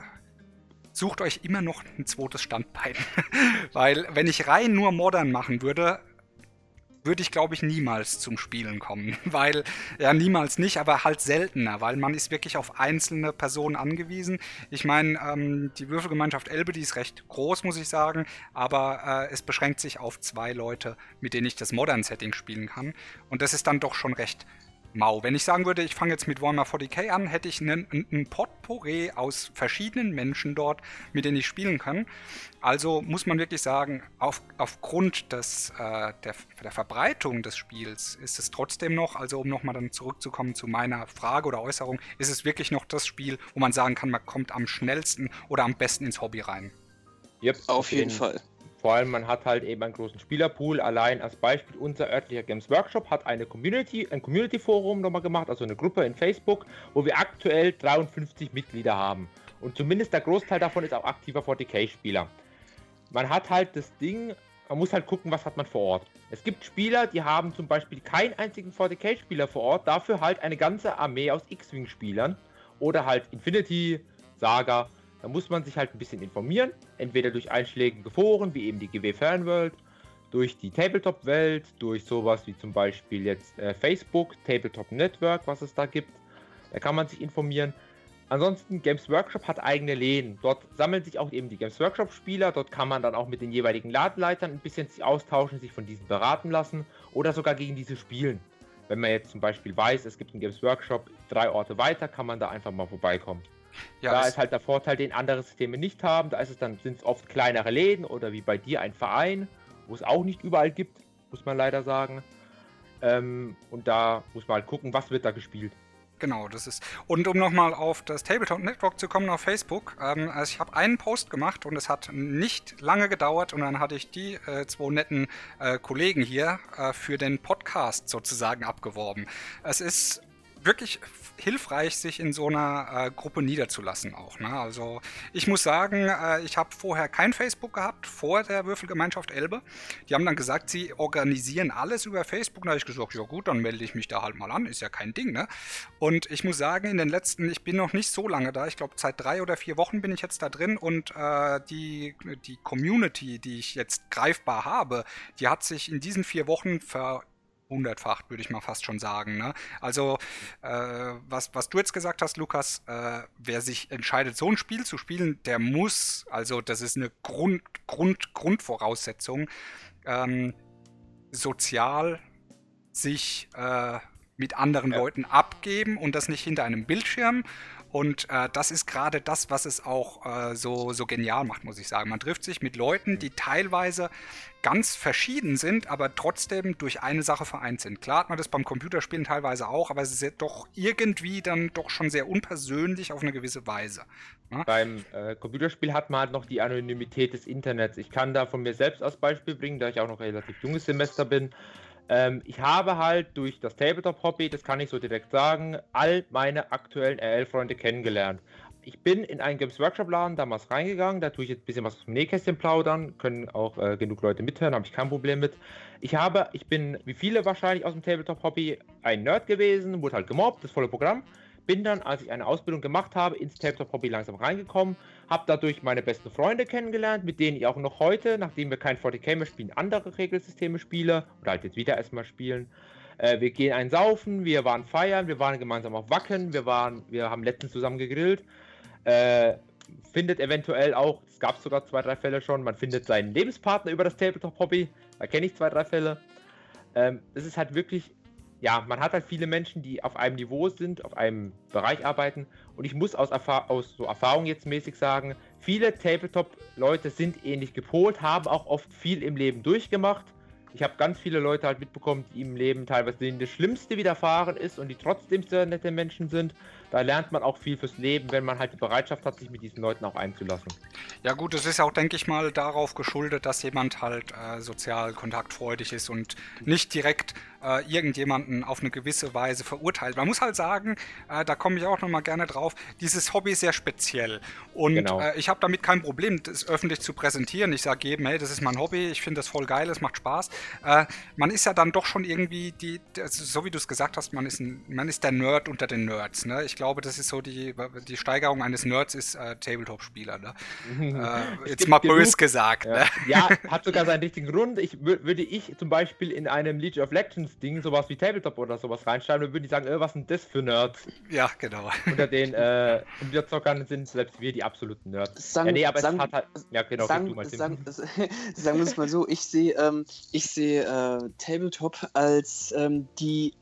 sucht euch immer noch ein zweites Standbein. Weil, wenn ich rein nur modern machen würde, würde ich, glaube ich, niemals zum Spielen kommen. Weil, ja, niemals nicht, aber halt seltener, weil man ist wirklich auf einzelne Personen angewiesen. Ich meine, ähm, die Würfelgemeinschaft Elbe, die ist recht groß, muss ich sagen, aber äh, es beschränkt sich auf zwei Leute, mit denen ich das Modern-Setting spielen kann. Und das ist dann doch schon recht mau. Wenn ich sagen würde, ich fange jetzt mit Warhammer 40k an, hätte ich einen, einen Potpourri aus verschiedenen Menschen dort, mit denen ich spielen kann. Also muss man wirklich sagen, auf, aufgrund des, äh, der, der Verbreitung des Spiels ist es trotzdem noch, also um nochmal dann zurückzukommen zu meiner Frage oder Äußerung, ist es wirklich noch das Spiel, wo man sagen kann, man kommt am schnellsten oder am besten ins Hobby rein. Yep, Auf jeden den- Fall. Vor allem, man hat halt eben einen großen Spielerpool. Allein als Beispiel, unser örtlicher Games Workshop hat eine Community, ein Community-Forum nochmal gemacht, also eine Gruppe in Facebook, wo wir aktuell 53 Mitglieder haben. Und zumindest der Großteil davon ist auch aktiver 40k-Spieler. Man hat halt das Ding, man muss halt gucken, was hat man vor Ort. Es gibt Spieler, die haben zum Beispiel keinen einzigen 40k-Spieler vor Ort, dafür halt eine ganze Armee aus X-Wing-Spielern. Oder halt Infinity, Saga. Da muss man sich halt ein bisschen informieren, entweder durch einschlägige Foren, wie eben die GW Fernworld, durch die Tabletop-Welt, durch sowas wie zum Beispiel jetzt äh, Facebook, Tabletop Network, was es da gibt. Da kann man sich informieren. Ansonsten, Games Workshop hat eigene Läden. Dort sammeln sich auch eben die Games Workshop-Spieler. Dort kann man dann auch mit den jeweiligen Ladenleitern ein bisschen sich austauschen, sich von diesen beraten lassen oder sogar gegen diese spielen. Wenn man jetzt zum Beispiel weiß, es gibt einen Games Workshop drei Orte weiter, kann man da einfach mal vorbeikommen. Ja, da ist halt der Vorteil, den andere Systeme nicht haben. Da ist es dann sind es oft kleinere Läden oder wie bei dir ein Verein, wo es auch nicht überall gibt, muss man leider sagen. Ähm, und da muss man halt gucken, was wird da gespielt. Genau, das ist. Und um nochmal auf das Tabletop Network zu kommen auf Facebook, ähm, also ich habe einen Post gemacht und es hat nicht lange gedauert und dann hatte ich die äh, zwei netten äh, Kollegen hier äh, für den Podcast sozusagen abgeworben. Es ist wirklich hilfreich, sich in so einer äh, Gruppe niederzulassen auch. Ne? Also ich muss sagen, äh, ich habe vorher kein Facebook gehabt, vor der Würfelgemeinschaft Elbe. Die haben dann gesagt, sie organisieren alles über Facebook. Da habe ich gesagt, ja gut, dann melde ich mich da halt mal an, ist ja kein Ding. Ne? Und ich muss sagen, in den letzten, ich bin noch nicht so lange da, ich glaube seit drei oder vier Wochen bin ich jetzt da drin und äh, die, die Community, die ich jetzt greifbar habe, die hat sich in diesen vier Wochen ver hundertfacht, würde ich mal fast schon sagen. Ne? Also, äh, was, was du jetzt gesagt hast, Lukas, äh, wer sich entscheidet, so ein Spiel zu spielen, der muss, also das ist eine Grund, Grund, Grundvoraussetzung, ähm, sozial sich äh, mit anderen ja. Leuten abgeben und das nicht hinter einem Bildschirm und äh, das ist gerade das, was es auch äh, so, so genial macht, muss ich sagen. Man trifft sich mit Leuten, die teilweise ganz verschieden sind, aber trotzdem durch eine Sache vereint sind. Klar hat man das beim Computerspielen teilweise auch, aber es ist ja doch irgendwie dann doch schon sehr unpersönlich auf eine gewisse Weise. Ja? Ne? Beim äh, Computerspiel hat man halt noch die Anonymität des Internets. Ich kann da von mir selbst als Beispiel bringen, da ich auch noch relativ junges Semester bin. Ähm, ich habe halt durch das Tabletop-Hobby, das kann ich so direkt sagen, all meine aktuellen RL-Freunde kennengelernt. Ich bin in einen Games Workshop-Laden damals reingegangen, da tue ich jetzt ein bisschen was aus dem Nähkästchen plaudern, können auch äh, genug Leute mithören, habe ich kein Problem mit. Ich habe, ich bin, wie viele wahrscheinlich aus dem Tabletop-Hobby, ein Nerd gewesen, wurde halt gemobbt, das volle Programm. Bin dann, als ich eine Ausbildung gemacht habe, ins Tabletop-Hobby langsam reingekommen, habe dadurch meine besten Freunde kennengelernt, mit denen ich auch noch heute, nachdem wir kein 40k mehr spielen, andere Regelsysteme spiele oder halt jetzt wieder erstmal spielen. Äh, wir gehen ein Saufen, wir waren feiern, wir waren gemeinsam auf Wacken, wir waren, wir haben letztens zusammen gegrillt. Äh, findet eventuell auch, es gab sogar zwei, drei Fälle schon, man findet seinen Lebenspartner über das Tabletop-Hobby. Da kenne ich zwei, drei Fälle. Ähm, es ist halt wirklich ja, man hat halt viele Menschen, die auf einem Niveau sind, auf einem Bereich arbeiten. Und ich muss aus, Erfa aus so Erfahrung jetzt mäßig sagen, viele Tabletop-Leute sind ähnlich gepolt, haben auch oft viel im Leben durchgemacht. Ich habe ganz viele Leute halt mitbekommen, die im Leben teilweise denen das Schlimmste widerfahren ist und die trotzdem sehr nette Menschen sind. Da lernt man auch viel fürs Leben, wenn man halt die Bereitschaft hat, sich mit diesen Leuten auch einzulassen. Ja gut, es ist auch, denke ich mal, darauf geschuldet, dass jemand halt äh, sozial kontaktfreudig ist und nicht direkt äh, irgendjemanden auf eine gewisse Weise verurteilt. Man muss halt sagen, äh, da komme ich auch nochmal gerne drauf, dieses Hobby ist sehr speziell. Und genau. äh, ich habe damit kein Problem, das öffentlich zu präsentieren. Ich sage jedem, hey, das ist mein Hobby, ich finde das voll geil, es macht Spaß. Äh, man ist ja dann doch schon irgendwie, die, also so wie du es gesagt hast, man ist, ein, man ist der Nerd unter den Nerds. Ne? Ich glaube, das ist so die, die Steigerung eines Nerds ist äh, Tabletop-Spieler. Ne? Äh, jetzt mal bös gesagt. Ja. Ne? ja, hat sogar seinen richtigen Grund. Ich würde ich zum Beispiel in einem League of Legends Ding sowas wie Tabletop oder sowas reinschreiben, dann würden die sagen, äh, was sind das für Nerds? Ja, genau. Unter den äh, Computerzockern sind selbst wir die absoluten Nerds. Sagen, ja, nee, aber sagen, es hat halt. Ja, genau, sagen, du mal sagen, sagen wir es mal so, ich sehe ähm, ich seh, äh, Tabletop als ähm, die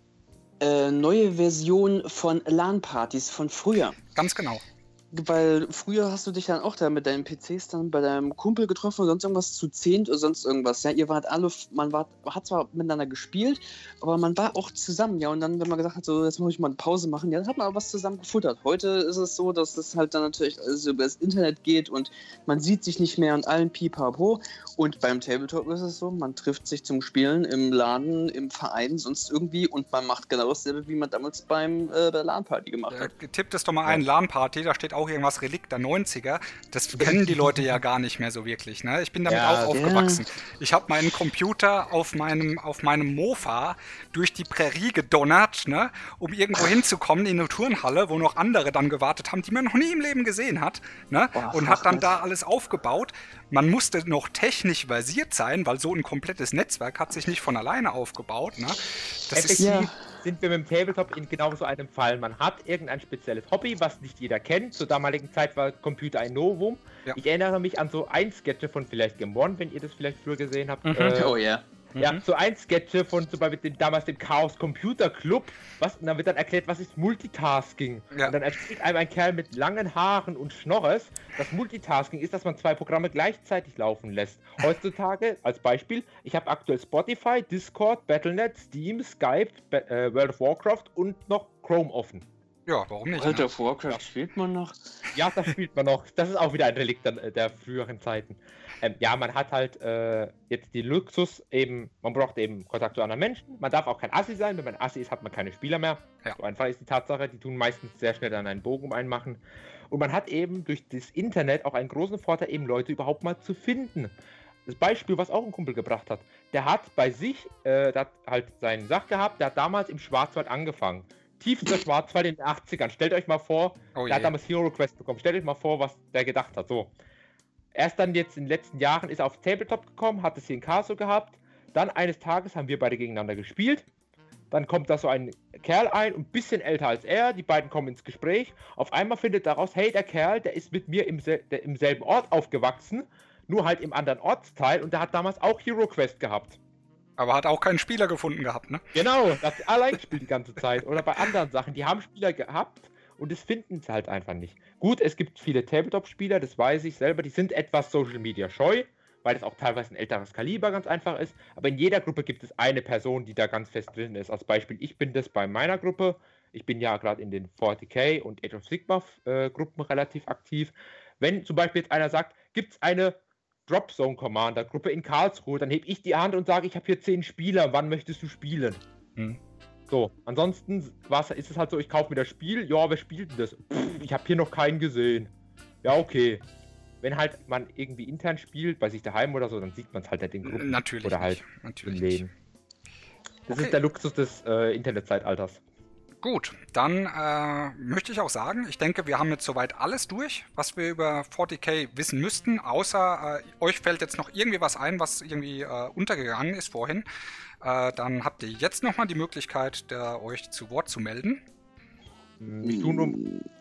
äh, neue Version von LAN-Partys von früher. Ganz genau. Weil früher hast du dich dann auch da mit deinen PCs dann bei deinem Kumpel getroffen oder sonst irgendwas zu zehnt oder sonst irgendwas. Ja, ihr wart alle, man war, hat zwar miteinander gespielt, aber man war auch zusammen, ja. Und dann, wenn man gesagt hat, so, jetzt muss ich mal eine Pause machen, ja, dann hat man aber was zusammen gefuttert. Heute ist es so, dass es halt dann natürlich alles über das Internet geht und man sieht sich nicht mehr an allen Pipapo. Und beim Tabletop ist es so, man trifft sich zum Spielen im Laden, im Verein, sonst irgendwie und man macht genau dasselbe, wie man damals beim äh, bei LAN-Party gemacht hat. Äh, tippt es doch mal ein, LAN-Party, da steht auch auch irgendwas Relikt der 90er. Das kennen die Leute ja gar nicht mehr so wirklich. Ne? Ich bin damit ja, auch aufgewachsen. Ja. Ich habe meinen Computer auf meinem, auf meinem Mofa durch die Prärie gedonnert, ne? um irgendwo hinzukommen in eine Turnhalle, wo noch andere dann gewartet haben, die man noch nie im Leben gesehen hat. Ne? Und hat dann da alles aufgebaut. Man musste noch technisch versiert sein, weil so ein komplettes Netzwerk hat sich nicht von alleine aufgebaut. Ne? Das ist, ja. Sind wir mit dem Tabletop in genau so einem Fall. Man hat irgendein spezielles Hobby, was nicht jeder kennt. Zur damaligen Zeit war Computer ein Novum. Ja. Ich erinnere mich an so ein Sketch von vielleicht Game One, wenn ihr das vielleicht früher gesehen habt. Mhm. Äh, oh ja. Ja, mhm. so ein Sketch von zum Beispiel dem, damals dem Chaos Computer Club, was, und dann wird dann erklärt, was ist Multitasking. Ja. Und dann erzählt einem ein Kerl mit langen Haaren und Schnorres, dass Multitasking ist, dass man zwei Programme gleichzeitig laufen lässt. Heutzutage, als Beispiel, ich habe aktuell Spotify, Discord, Battlenet, Steam, Skype, Be äh, World of Warcraft und noch Chrome offen. Ja, warum nicht? World of Warcraft spielt man noch? Ja, das spielt man noch. Das ist auch wieder ein Relikt der, der früheren Zeiten. Ähm, ja, man hat halt äh, jetzt die Luxus, eben, man braucht eben Kontakt zu anderen Menschen. Man darf auch kein Assi sein. Wenn man Assi ist, hat man keine Spieler mehr. Ja. So einfach ist die Tatsache. Die tun meistens sehr schnell dann einen Bogen um einen machen. Und man hat eben durch das Internet auch einen großen Vorteil, eben Leute überhaupt mal zu finden. Das Beispiel, was auch ein Kumpel gebracht hat, der hat bei sich, äh, der hat halt seinen Sach gehabt, der hat damals im Schwarzwald angefangen tiefster Schwarzwald in den 80ern. Stellt euch mal vor, oh der hat damals Hero Quest bekommen. Stellt euch mal vor, was der gedacht hat. So. Erst dann jetzt in den letzten Jahren ist er auf Tabletop gekommen, hat es hier in Caso gehabt. Dann eines Tages haben wir beide gegeneinander gespielt. Dann kommt da so ein Kerl ein, ein bisschen älter als er. Die beiden kommen ins Gespräch. Auf einmal findet daraus, hey, der Kerl, der ist mit mir im, sel im selben Ort aufgewachsen, nur halt im anderen Ortsteil und der hat damals auch Hero Quest gehabt. Aber hat auch keinen Spieler gefunden gehabt, ne? Genau, das allein gespielt die ganze Zeit. Oder bei anderen Sachen, die haben Spieler gehabt und es finden sie halt einfach nicht. Gut, es gibt viele Tabletop-Spieler, das weiß ich selber, die sind etwas Social Media scheu, weil das auch teilweise ein älteres Kaliber ganz einfach ist. Aber in jeder Gruppe gibt es eine Person, die da ganz fest drin ist. Als Beispiel, ich bin das bei meiner Gruppe. Ich bin ja gerade in den 40k und Age of Sigma äh, relativ aktiv. Wenn zum Beispiel jetzt einer sagt, gibt es eine Drop Zone Commander Gruppe in Karlsruhe, dann heb ich die Hand und sage, ich habe hier zehn Spieler, wann möchtest du spielen? Hm. So, ansonsten was, ist es halt so, ich kaufe mir das Spiel, ja, wer spielt denn das? Pff, ich habe hier noch keinen gesehen. Ja, okay. Wenn halt man irgendwie intern spielt, bei sich daheim oder so, dann sieht man es halt nicht in Gruppen. Natürlich. Oder halt Natürlich in Läden. Das okay. ist der Luxus des äh, Internetzeitalters. Gut, dann äh, möchte ich auch sagen, ich denke, wir haben jetzt soweit alles durch, was wir über 40k wissen müssten, außer äh, euch fällt jetzt noch irgendwie was ein, was irgendwie äh, untergegangen ist vorhin. Äh, dann habt ihr jetzt nochmal die Möglichkeit, der, euch zu Wort zu melden. Ich tue nur,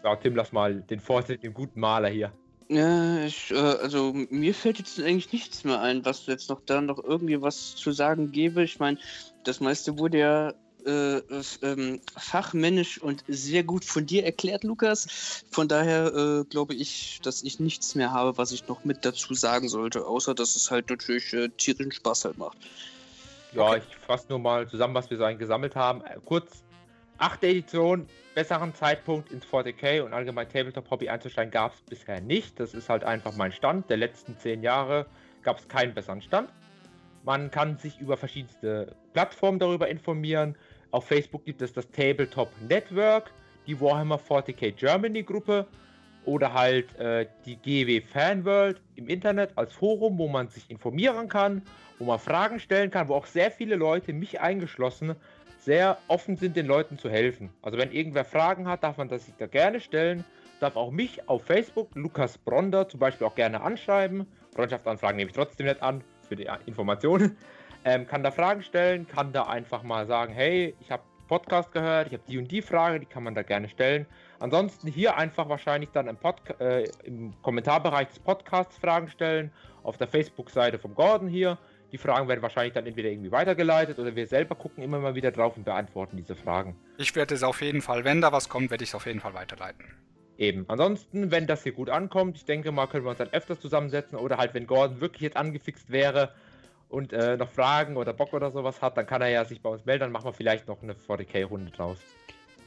ja, Tim, lass mal den Vortritt dem guten Maler hier. Ja, ich, äh, also mir fällt jetzt eigentlich nichts mehr ein, was jetzt noch da noch irgendwie was zu sagen gäbe. Ich meine, das meiste wurde ja äh, ähm, fachmännisch und sehr gut von dir erklärt, Lukas. Von daher äh, glaube ich, dass ich nichts mehr habe, was ich noch mit dazu sagen sollte, außer dass es halt natürlich äh, tierischen Spaß halt macht. Ja, okay. ich fasse nur mal zusammen, was wir so gesammelt haben. Äh, kurz, achte Edition, besseren Zeitpunkt ins 40k und allgemein Tabletop-Hobby einzusteigen gab es bisher nicht. Das ist halt einfach mein Stand. Der letzten zehn Jahre gab es keinen besseren Stand. Man kann sich über verschiedenste Plattformen darüber informieren. Auf Facebook gibt es das Tabletop Network, die Warhammer 40k Germany Gruppe oder halt äh, die GW Fanworld im Internet als Forum, wo man sich informieren kann, wo man Fragen stellen kann, wo auch sehr viele Leute, mich eingeschlossen, sehr offen sind, den Leuten zu helfen. Also wenn irgendwer Fragen hat, darf man das sich da gerne stellen, darf auch mich auf Facebook, Lukas Bronder, zum Beispiel auch gerne anschreiben. Freundschaftsanfragen nehme ich trotzdem nicht an, für die Informationen. Ähm, kann da Fragen stellen, kann da einfach mal sagen, hey, ich habe Podcast gehört, ich habe die und die Frage, die kann man da gerne stellen. Ansonsten hier einfach wahrscheinlich dann im, äh, im Kommentarbereich des Podcasts Fragen stellen, auf der Facebook-Seite vom Gordon hier. Die Fragen werden wahrscheinlich dann entweder irgendwie weitergeleitet oder wir selber gucken immer mal wieder drauf und beantworten diese Fragen. Ich werde es auf jeden Fall, wenn da was kommt, werde ich es auf jeden Fall weiterleiten. Eben. Ansonsten, wenn das hier gut ankommt, ich denke mal, können wir uns dann öfters zusammensetzen oder halt, wenn Gordon wirklich jetzt angefixt wäre, und äh, noch Fragen oder Bock oder sowas hat, dann kann er ja sich bei uns melden, dann machen wir vielleicht noch eine 40k-Runde draus.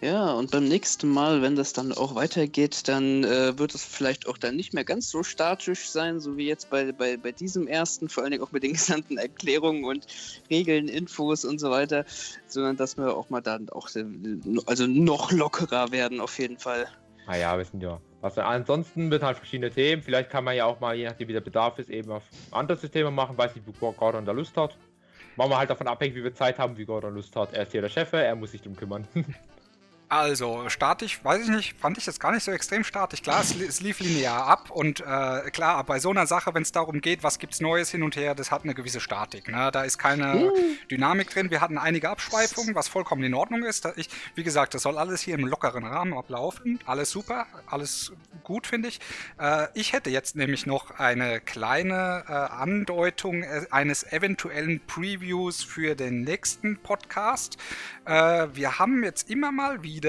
Ja, und beim nächsten Mal, wenn das dann auch weitergeht, dann äh, wird es vielleicht auch dann nicht mehr ganz so statisch sein, so wie jetzt bei, bei, bei diesem ersten, vor allen Dingen auch mit den gesamten Erklärungen und Regeln, Infos und so weiter, sondern dass wir auch mal dann auch äh, also noch lockerer werden auf jeden Fall. Ah ja, wir sind ja was ansonsten wird halt verschiedene Themen. Vielleicht kann man ja auch mal, je nachdem wie der Bedarf ist, eben auf andere Systeme machen. Weiß nicht, wie Gordon da Lust hat. Machen wir halt davon abhängig, wie wir Zeit haben, wie Gordon Lust hat. Er ist hier der Chef, er muss sich drum kümmern. Also, statisch, weiß ich nicht, fand ich jetzt gar nicht so extrem statisch. Klar, es, es lief linear ab und äh, klar, bei so einer Sache, wenn es darum geht, was gibt's Neues hin und her, das hat eine gewisse Statik. Ne? Da ist keine mhm. Dynamik drin. Wir hatten einige Abschweifungen, was vollkommen in Ordnung ist. Ich, wie gesagt, das soll alles hier im lockeren Rahmen ablaufen. Alles super, alles gut, finde ich. Äh, ich hätte jetzt nämlich noch eine kleine äh, Andeutung äh, eines eventuellen Previews für den nächsten Podcast. Äh, wir haben jetzt immer mal wieder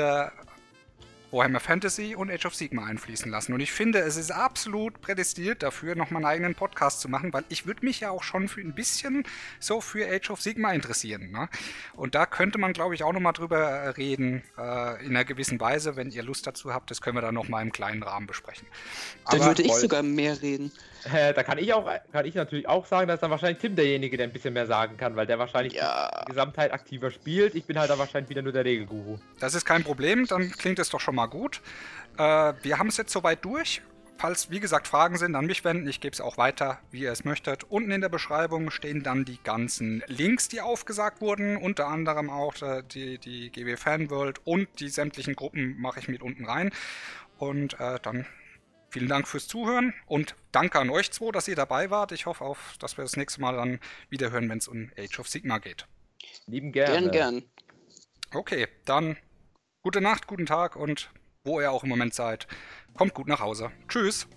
Warhammer Fantasy und Age of Sigma einfließen lassen. Und ich finde, es ist absolut prädestiniert dafür, nochmal einen eigenen Podcast zu machen, weil ich würde mich ja auch schon für ein bisschen so für Age of Sigma interessieren. Ne? Und da könnte man, glaube ich, auch nochmal drüber reden, äh, in einer gewissen Weise. Wenn ihr Lust dazu habt, das können wir dann nochmal im kleinen Rahmen besprechen. Dann Aber würde ich sogar mehr reden. Äh, da kann ich auch, kann ich natürlich auch sagen, dass dann wahrscheinlich Tim derjenige, der ein bisschen mehr sagen kann, weil der wahrscheinlich ja. die Gesamtheit aktiver spielt. Ich bin halt dann wahrscheinlich wieder nur der Regelguru. Das ist kein Problem, dann klingt es doch schon mal gut. Äh, wir haben es jetzt soweit durch. Falls, wie gesagt, Fragen sind, an mich wenden. Ich gebe es auch weiter, wie ihr es möchtet. Unten in der Beschreibung stehen dann die ganzen Links, die aufgesagt wurden. Unter anderem auch äh, die, die GW Fanworld und die sämtlichen Gruppen mache ich mit unten rein. Und äh, dann Vielen Dank fürs Zuhören und danke an euch zwei, dass ihr dabei wart. Ich hoffe auch, dass wir das nächste Mal dann wieder hören, wenn es um Age of Sigma geht. Lieben gerne. Gern, gern. Okay, dann gute Nacht, guten Tag und wo ihr auch im Moment seid, kommt gut nach Hause. Tschüss.